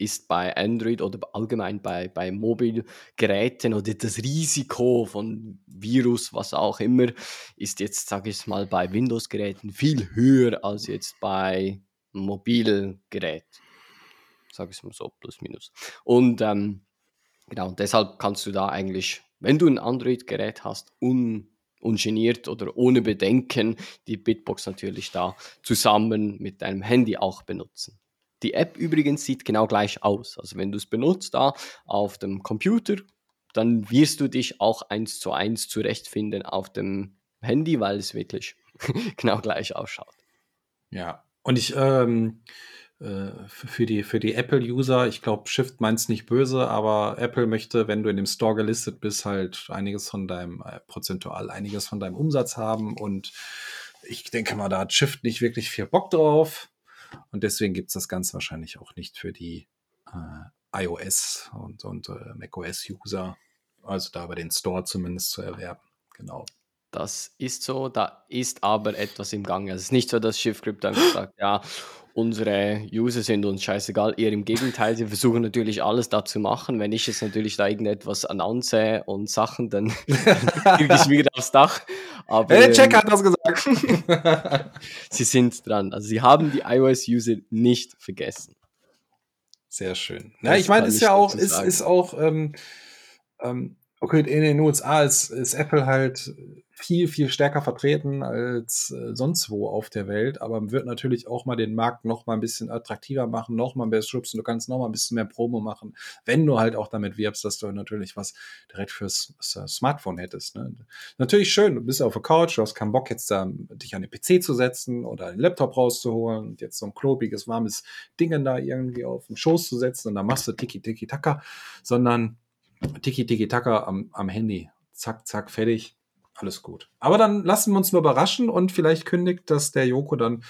ist bei Android oder allgemein bei, bei Mobilgeräten oder das Risiko von Virus, was auch immer, ist jetzt, sage ich mal, bei Windows-Geräten viel höher als jetzt bei Mobilgerät. Sage ich mal so, plus minus. Und ähm, genau, deshalb kannst du da eigentlich, wenn du ein Android-Gerät hast, un, ungeniert oder ohne Bedenken die Bitbox natürlich da zusammen mit deinem Handy auch benutzen. Die App übrigens sieht genau gleich aus. Also wenn du es benutzt da auf dem Computer, dann wirst du dich auch eins zu eins zurechtfinden auf dem Handy, weil es wirklich genau gleich ausschaut. Ja, und ich ähm, äh, für die, für die Apple-User, ich glaube, Shift meint es nicht böse, aber Apple möchte, wenn du in dem Store gelistet bist, halt einiges von deinem, äh, prozentual einiges von deinem Umsatz haben. Und ich denke mal, da hat Shift nicht wirklich viel Bock drauf. Und deswegen gibt es das Ganze wahrscheinlich auch nicht für die äh, iOS und, und äh, macOS-User, also da über den Store zumindest zu erwerben. Genau. Das ist so, da ist aber etwas im Gange. Also es ist nicht so, dass ShiftCrypt dann sagt, ja, unsere User sind uns scheißegal, eher im Gegenteil, sie versuchen natürlich alles da zu machen. Wenn ich jetzt natürlich da irgendetwas announce und Sachen, dann kriege ich wieder aufs Dach. Aber der Check hat das gesagt. sie sind dran. Also sie haben die iOS-User nicht vergessen. Sehr schön. Ja, ich meine, ist ja auch, ist, ist auch, ähm, ähm, okay, in den USA ist, ist Apple halt viel, viel stärker vertreten als äh, sonst wo auf der Welt, aber wird natürlich auch mal den Markt noch mal ein bisschen attraktiver machen, noch mal mehr schubsen. Du kannst noch mal ein bisschen mehr Promo machen, wenn du halt auch damit wirbst, dass du natürlich was direkt fürs Smartphone hättest. Ne? Natürlich schön, du bist auf der Couch, du hast keinen Bock jetzt da, dich an den PC zu setzen oder den Laptop rauszuholen und jetzt so ein klobiges, warmes Ding da irgendwie auf den Schoß zu setzen und dann machst du Tiki Tiki Taka, sondern Tiki Tiki Taka am, am Handy. Zack, zack, fertig alles gut. Aber dann lassen wir uns mal überraschen und vielleicht kündigt das der Joko dann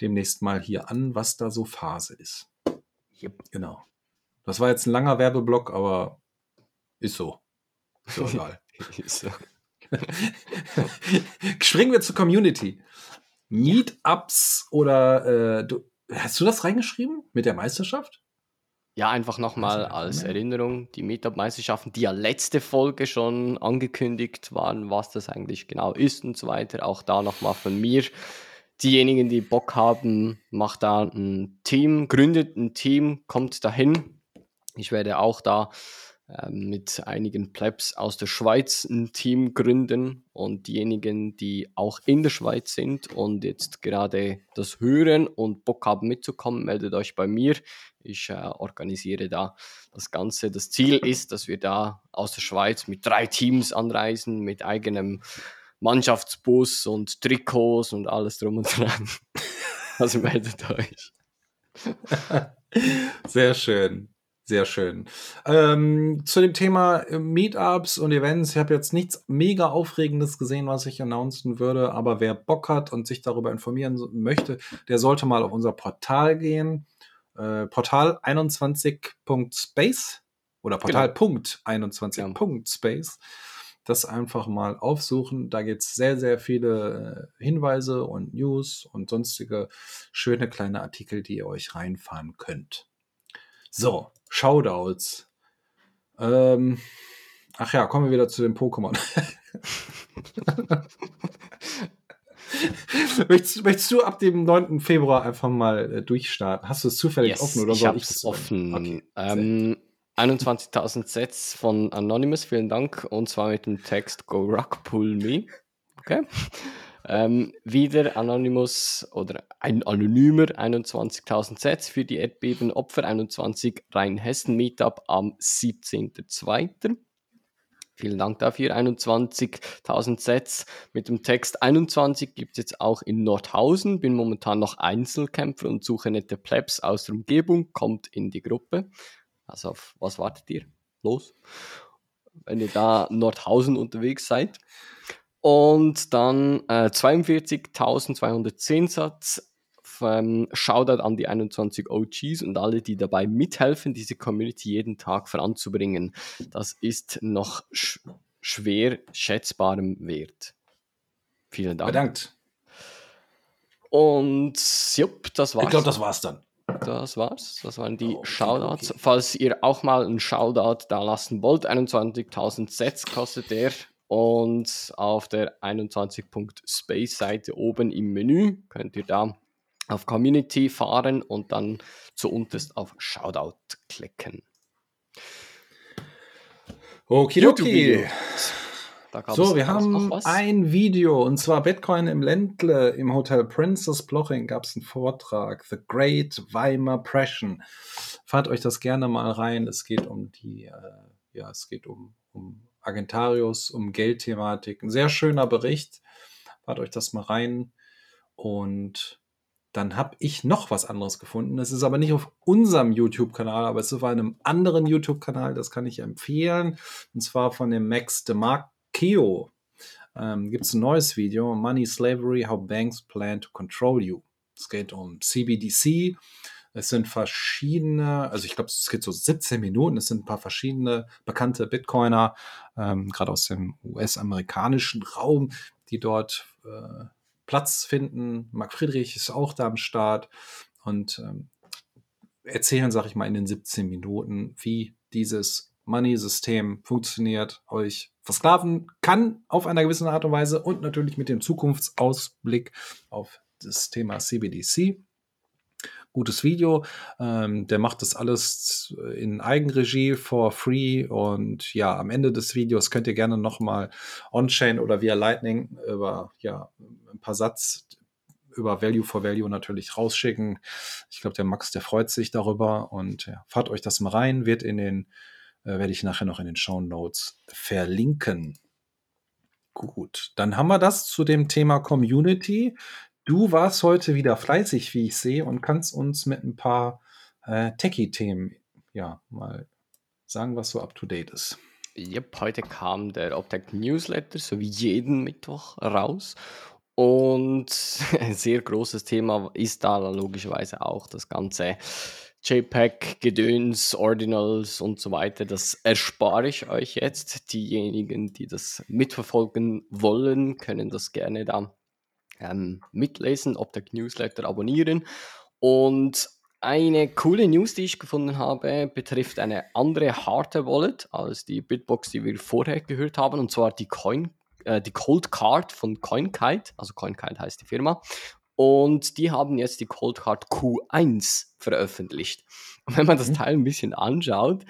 demnächst mal hier an, was da so Phase ist. Yep. Genau. Das war jetzt ein langer Werbeblock, aber ist so. Ist so egal. ist so. Springen wir zur Community. Meetups oder äh, du, hast du das reingeschrieben mit der Meisterschaft? Ja, einfach nochmal als Erinnerung, die Meetup-Meisterschaften, die ja letzte Folge schon angekündigt waren, was das eigentlich genau ist und so weiter. Auch da nochmal von mir. Diejenigen, die Bock haben, macht da ein Team, gründet ein Team, kommt dahin. Ich werde auch da mit einigen Plebs aus der Schweiz ein Team gründen und diejenigen, die auch in der Schweiz sind und jetzt gerade das hören und Bock haben mitzukommen, meldet euch bei mir. Ich äh, organisiere da das Ganze. Das Ziel ist, dass wir da aus der Schweiz mit drei Teams anreisen, mit eigenem Mannschaftsbus und Trikots und alles drum und dran. Also meldet euch. Sehr schön. Sehr schön. Ähm, zu dem Thema äh, Meetups und Events, ich habe jetzt nichts mega Aufregendes gesehen, was ich announcen würde, aber wer Bock hat und sich darüber informieren möchte, der sollte mal auf unser Portal gehen. Äh, Portal 21.space oder Portal.21.space. Genau. Das einfach mal aufsuchen. Da gibt es sehr, sehr viele äh, Hinweise und News und sonstige schöne kleine Artikel, die ihr euch reinfahren könnt. So, Shoutouts. Ähm, ach ja, kommen wir wieder zu den Pokémon. möchtest, möchtest, du ab dem 9. Februar einfach mal äh, durchstarten? Hast du es zufällig yes, offen oder ich soll ich es offen? Okay, ähm, 21.000 Sets von Anonymous, vielen Dank. Und zwar mit dem Text Go Rock Pull Me. Okay. Ähm, wieder Anonymous oder ein anonymer 21.000 Sets für die Erdbeben Opfer 21 Rheinhessen Meetup am 17.02. Vielen Dank dafür. 21.000 Sets mit dem Text 21 gibt es jetzt auch in Nordhausen. Bin momentan noch Einzelkämpfer und suche nette Plebs aus der Umgebung. Kommt in die Gruppe. Also auf was wartet ihr? Los. Wenn ihr da Nordhausen unterwegs seid. Und dann äh, 42.210 Satz. Ähm, Shoutout an die 21 OGs und alle, die dabei mithelfen, diese Community jeden Tag voranzubringen. Das ist noch sch schwer schätzbarem Wert. Vielen Dank. Bedankt. Und jupp, das war's. Ich glaube, das war's dann. Das war's. Das waren die okay, Shoutouts. Okay. Falls ihr auch mal einen Shoutout da lassen wollt, 21.000 Sets kostet der. Und auf der 21.space-Seite oben im Menü könnt ihr da auf Community fahren und dann zu unterst auf Shoutout klicken. Okay, okay. So, wir haben ein Video und zwar Bitcoin im Ländle im Hotel Princess Bloching gab es einen Vortrag, The Great Weimar Pression. Fahrt euch das gerne mal rein. Es geht um die, äh, ja, es geht um, um Agentarius, um Geldthematik. Ein sehr schöner Bericht. Fahrt euch das mal rein. Und dann habe ich noch was anderes gefunden. Das ist aber nicht auf unserem YouTube-Kanal, aber es ist auf einem anderen YouTube-Kanal. Das kann ich empfehlen. Und zwar von dem Max DeMarchio. Ähm, Gibt es ein neues Video: Money Slavery, How Banks Plan to Control You. Es geht um CBDC. Es sind verschiedene, also ich glaube, es geht so 17 Minuten. Es sind ein paar verschiedene bekannte Bitcoiner, ähm, gerade aus dem US-amerikanischen Raum, die dort äh, Platz finden. Marc Friedrich ist auch da am Start und ähm, erzählen, sag ich mal, in den 17 Minuten, wie dieses Money-System funktioniert, euch versklaven kann auf einer gewissen Art und Weise und natürlich mit dem Zukunftsausblick auf das Thema CBDC gutes Video. Ähm, der macht das alles in Eigenregie for free und ja, am Ende des Videos könnt ihr gerne nochmal on-chain oder via Lightning über ja, ein paar Satz über Value for Value natürlich rausschicken. Ich glaube, der Max, der freut sich darüber und ja, fahrt euch das mal rein, wird in den, äh, werde ich nachher noch in den Show Notes verlinken. Gut, dann haben wir das zu dem Thema Community. Du warst heute wieder fleißig, wie ich sehe, und kannst uns mit ein paar äh, Techie-Themen ja mal sagen, was so up to date ist. Yep, heute kam der Optech Newsletter, so wie jeden Mittwoch raus. Und ein sehr großes Thema ist da logischerweise auch das ganze JPEG, Gedöns, Ordinals und so weiter. Das erspare ich euch jetzt. Diejenigen, die das mitverfolgen wollen, können das gerne da ähm, mitlesen, ob der Newsletter abonnieren. Und eine coole News, die ich gefunden habe, betrifft eine andere harte Wallet als die Bitbox, die wir vorher gehört haben, und zwar die Coin, äh, die Cold Card von CoinKite, also CoinKite heißt die Firma. Und die haben jetzt die Cold Card Q1 veröffentlicht. Und wenn man das mhm. Teil ein bisschen anschaut,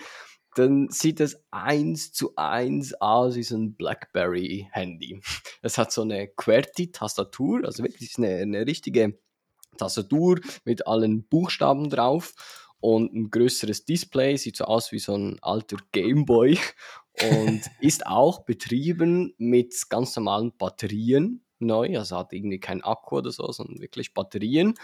dann sieht es eins zu eins aus wie so ein BlackBerry-Handy. Es hat so eine QWERTY-Tastatur, also wirklich eine, eine richtige Tastatur mit allen Buchstaben drauf und ein größeres Display, sieht so aus wie so ein alter Gameboy und ist auch betrieben mit ganz normalen Batterien neu, also hat irgendwie kein Akku oder so, sondern wirklich Batterien.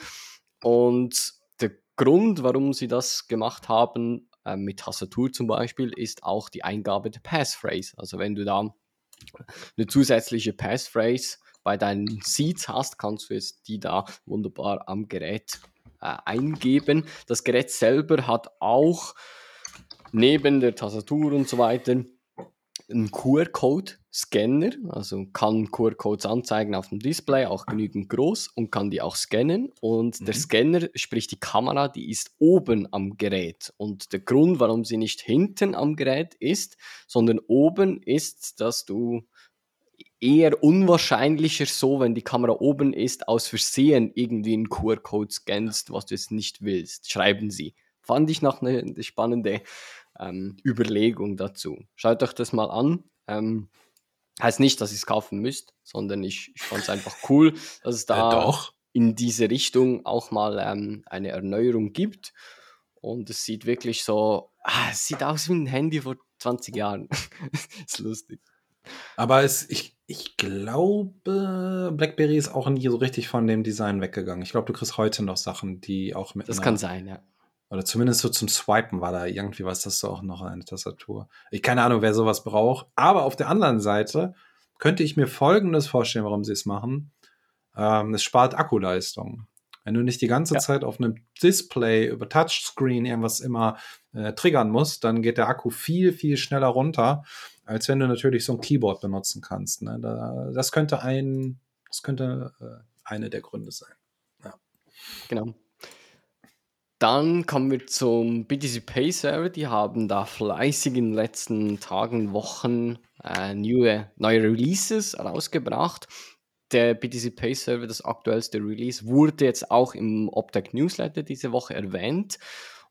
Und der Grund, warum sie das gemacht haben, mit Tastatur zum Beispiel, ist auch die Eingabe der Passphrase. Also wenn du da eine zusätzliche Passphrase bei deinen Seeds hast, kannst du jetzt die da wunderbar am Gerät äh, eingeben. Das Gerät selber hat auch neben der Tastatur und so weiter einen QR-Code-Scanner, also kann QR-Codes anzeigen auf dem Display, auch genügend groß und kann die auch scannen. Und mhm. der Scanner, sprich die Kamera, die ist oben am Gerät. Und der Grund, warum sie nicht hinten am Gerät ist, sondern oben ist, dass du eher unwahrscheinlicher so, wenn die Kamera oben ist, aus Versehen irgendwie einen QR-Code scannst, was du jetzt nicht willst. Schreiben sie. Fand ich noch eine, eine spannende ähm, Überlegung dazu. Schaut euch das mal an. Ähm, heißt nicht, dass ihr es kaufen müsst, sondern ich, ich fand es einfach cool, dass es da äh, in diese Richtung auch mal ähm, eine Erneuerung gibt. Und es sieht wirklich so, ah, es sieht aus wie ein Handy vor 20 Jahren. ist lustig. Aber es, ich, ich glaube, BlackBerry ist auch nie so richtig von dem Design weggegangen. Ich glaube, du kriegst heute noch Sachen, die auch mit. Das kann sein, ja. Oder zumindest so zum Swipen war da irgendwie was, das ist auch noch eine Tastatur. Ich keine Ahnung, wer sowas braucht. Aber auf der anderen Seite könnte ich mir Folgendes vorstellen, warum sie es machen. Ähm, es spart Akkuleistung. Wenn du nicht die ganze ja. Zeit auf einem Display über Touchscreen irgendwas immer äh, triggern musst, dann geht der Akku viel, viel schneller runter, als wenn du natürlich so ein Keyboard benutzen kannst. Ne? Da, das könnte ein, das könnte äh, eine der Gründe sein. Ja. Genau. Dann kommen wir zum BTC Pay Server. Die haben da fleißig in den letzten Tagen, Wochen äh, neue, neue Releases rausgebracht. Der BTC Pay Server, das aktuellste Release, wurde jetzt auch im Optec Newsletter diese Woche erwähnt.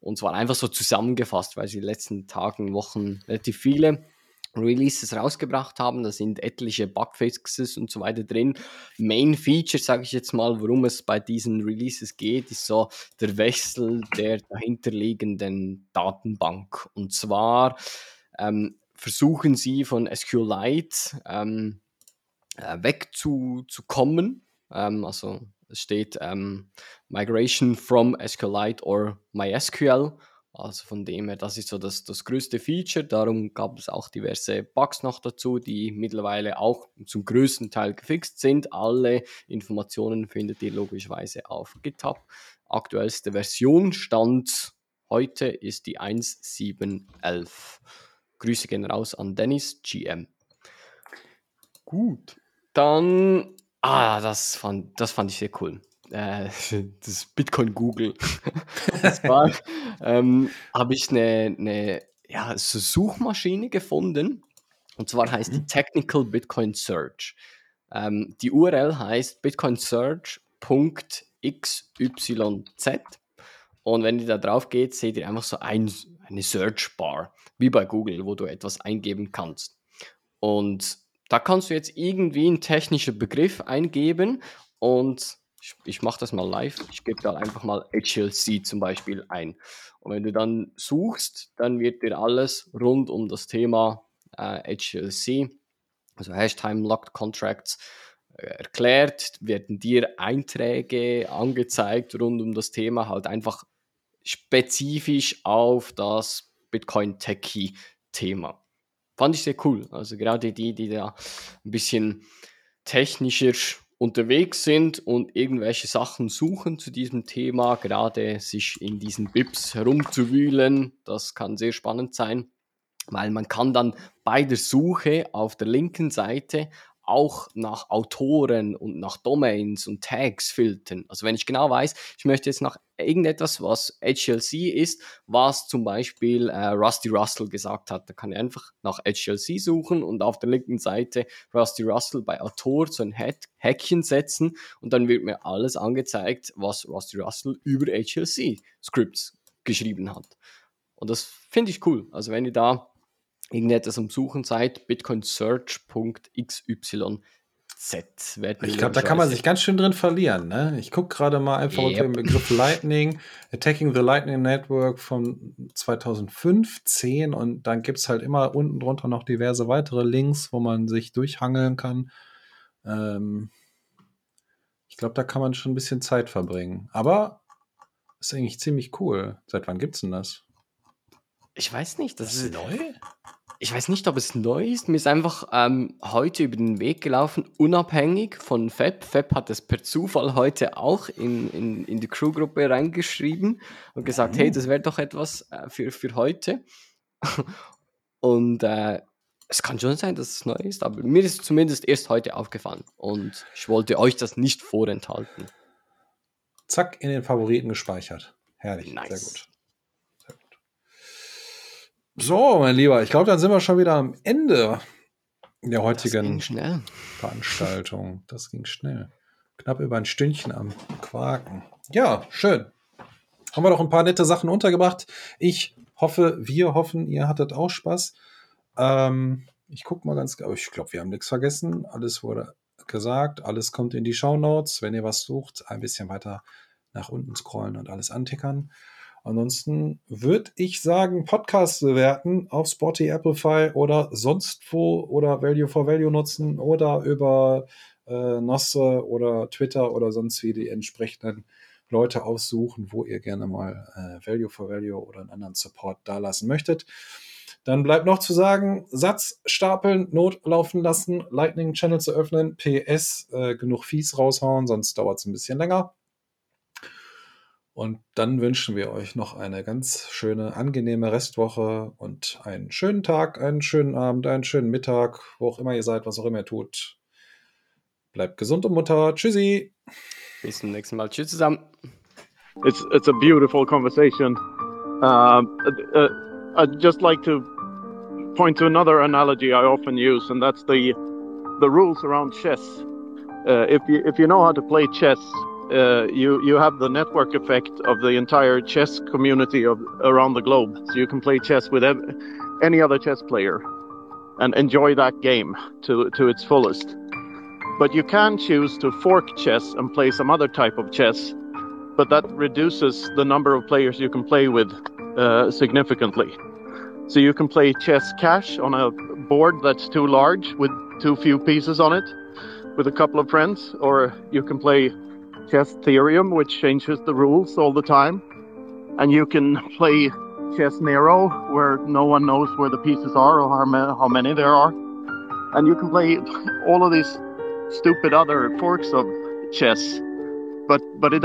Und zwar einfach so zusammengefasst, weil sie in den letzten Tagen, Wochen relativ viele Releases rausgebracht haben. Da sind etliche Bugfixes und so weiter drin. Main Feature, sage ich jetzt mal, worum es bei diesen Releases geht, ist so der Wechsel der dahinterliegenden Datenbank. Und zwar ähm, versuchen sie von SQLite ähm, äh, wegzukommen. Ähm, also es steht ähm, Migration from SQLite or MySQL also von dem her, das ist so das, das größte Feature. Darum gab es auch diverse Bugs noch dazu, die mittlerweile auch zum größten Teil gefixt sind. Alle Informationen findet ihr logischerweise auf GitHub. Aktuellste Version stand heute ist die 1.7.11. Grüße gehen raus an Dennis GM. Gut. Dann, ah, das fand, das fand ich sehr cool äh, das Bitcoin Google. das war, ähm, habe ich eine, eine ja, so Suchmaschine gefunden. Und zwar heißt die mhm. Technical Bitcoin Search. Ähm, die URL heißt bitcoinsearch.xyz. Und wenn ihr da drauf geht, seht ihr einfach so ein, eine Search Bar, wie bei Google, wo du etwas eingeben kannst. Und da kannst du jetzt irgendwie einen technischen Begriff eingeben und ich, ich mache das mal live. Ich gebe da einfach mal HLC zum Beispiel ein. Und wenn du dann suchst, dann wird dir alles rund um das Thema äh, HLC, also Hashtime Locked Contracts, äh, erklärt, werden dir Einträge angezeigt rund um das Thema, halt einfach spezifisch auf das Bitcoin Techie Thema. Fand ich sehr cool. Also gerade die, die da ein bisschen technischer unterwegs sind und irgendwelche Sachen suchen zu diesem Thema, gerade sich in diesen Bips herumzuwühlen, das kann sehr spannend sein, weil man kann dann bei der Suche auf der linken Seite auch nach Autoren und nach Domains und Tags filtern. Also wenn ich genau weiß, ich möchte jetzt nach irgendetwas, was HLC ist, was zum Beispiel äh, Rusty Russell gesagt hat, da kann ich einfach nach HLC suchen und auf der linken Seite Rusty Russell bei Autor so ein Häkchen setzen und dann wird mir alles angezeigt, was Rusty Russell über HLC Scripts geschrieben hat. Und das finde ich cool. Also wenn ihr da irgendetwas am Suchen seid, bitcoinsearch.xyz. Ich glaube, da kann man sich ganz schön drin verlieren. Ne? Ich gucke gerade mal einfach yep. unter dem Begriff Lightning, Attacking the Lightning Network von 2015 und dann gibt es halt immer unten drunter noch diverse weitere Links, wo man sich durchhangeln kann. Ähm ich glaube, da kann man schon ein bisschen Zeit verbringen. Aber ist eigentlich ziemlich cool. Seit wann gibt es denn das? Ich weiß nicht. Das, das ist neu? Ich weiß nicht, ob es neu ist. Mir ist einfach ähm, heute über den Weg gelaufen, unabhängig von Fab. Fab hat es per Zufall heute auch in, in, in die Crewgruppe reingeschrieben und gesagt, mhm. hey, das wäre doch etwas äh, für, für heute. und äh, es kann schon sein, dass es neu ist, aber mir ist es zumindest erst heute aufgefallen und ich wollte euch das nicht vorenthalten. Zack, in den Favoriten gespeichert. Herrlich, nice. sehr gut. So, mein Lieber, ich glaube, dann sind wir schon wieder am Ende der heutigen das Veranstaltung. Das ging schnell. Knapp über ein Stündchen am Quaken. Ja, schön. Haben wir doch ein paar nette Sachen untergebracht. Ich hoffe, wir hoffen, ihr hattet auch Spaß. Ähm, ich gucke mal ganz, aber ich glaube, wir haben nichts vergessen. Alles wurde gesagt, alles kommt in die Show Notes. Wenn ihr was sucht, ein bisschen weiter nach unten scrollen und alles antickern. Ansonsten würde ich sagen, Podcasts bewerten auf Spotify, Applefy oder sonst wo oder Value for Value nutzen oder über äh, Nosse oder Twitter oder sonst wie die entsprechenden Leute aussuchen, wo ihr gerne mal äh, Value for Value oder einen anderen Support dalassen möchtet. Dann bleibt noch zu sagen, Satz stapeln, Not laufen lassen, Lightning Channel zu öffnen, PS, äh, genug Fees raushauen, sonst dauert es ein bisschen länger. Und dann wünschen wir euch noch eine ganz schöne, angenehme Restwoche und einen schönen Tag, einen schönen Abend, einen schönen Mittag, wo auch immer ihr seid, was auch immer ihr tut. Bleibt gesund und Mutter. Tschüssi. Bis zum nächsten Mal. Tschüss zusammen. It's, it's a beautiful conversation. Uh, uh, I'd just like to point to another analogy I often use, and that's the the rules around chess. Uh, if you if you know how to play chess, uh, you you have the network effect of the entire chess community of around the globe. So you can play chess with any other chess player and enjoy that game to to its fullest. But you can choose to fork chess and play some other type of chess, but that reduces the number of players you can play with uh, significantly. So you can play chess cash on a board that's too large with too few pieces on it with a couple of friends, or you can play chess theorem, which changes the rules all the time. And you can play chess Nero, where no one knows where the pieces are or how many, how many there are. And you can play all of these stupid other forks of chess, but but it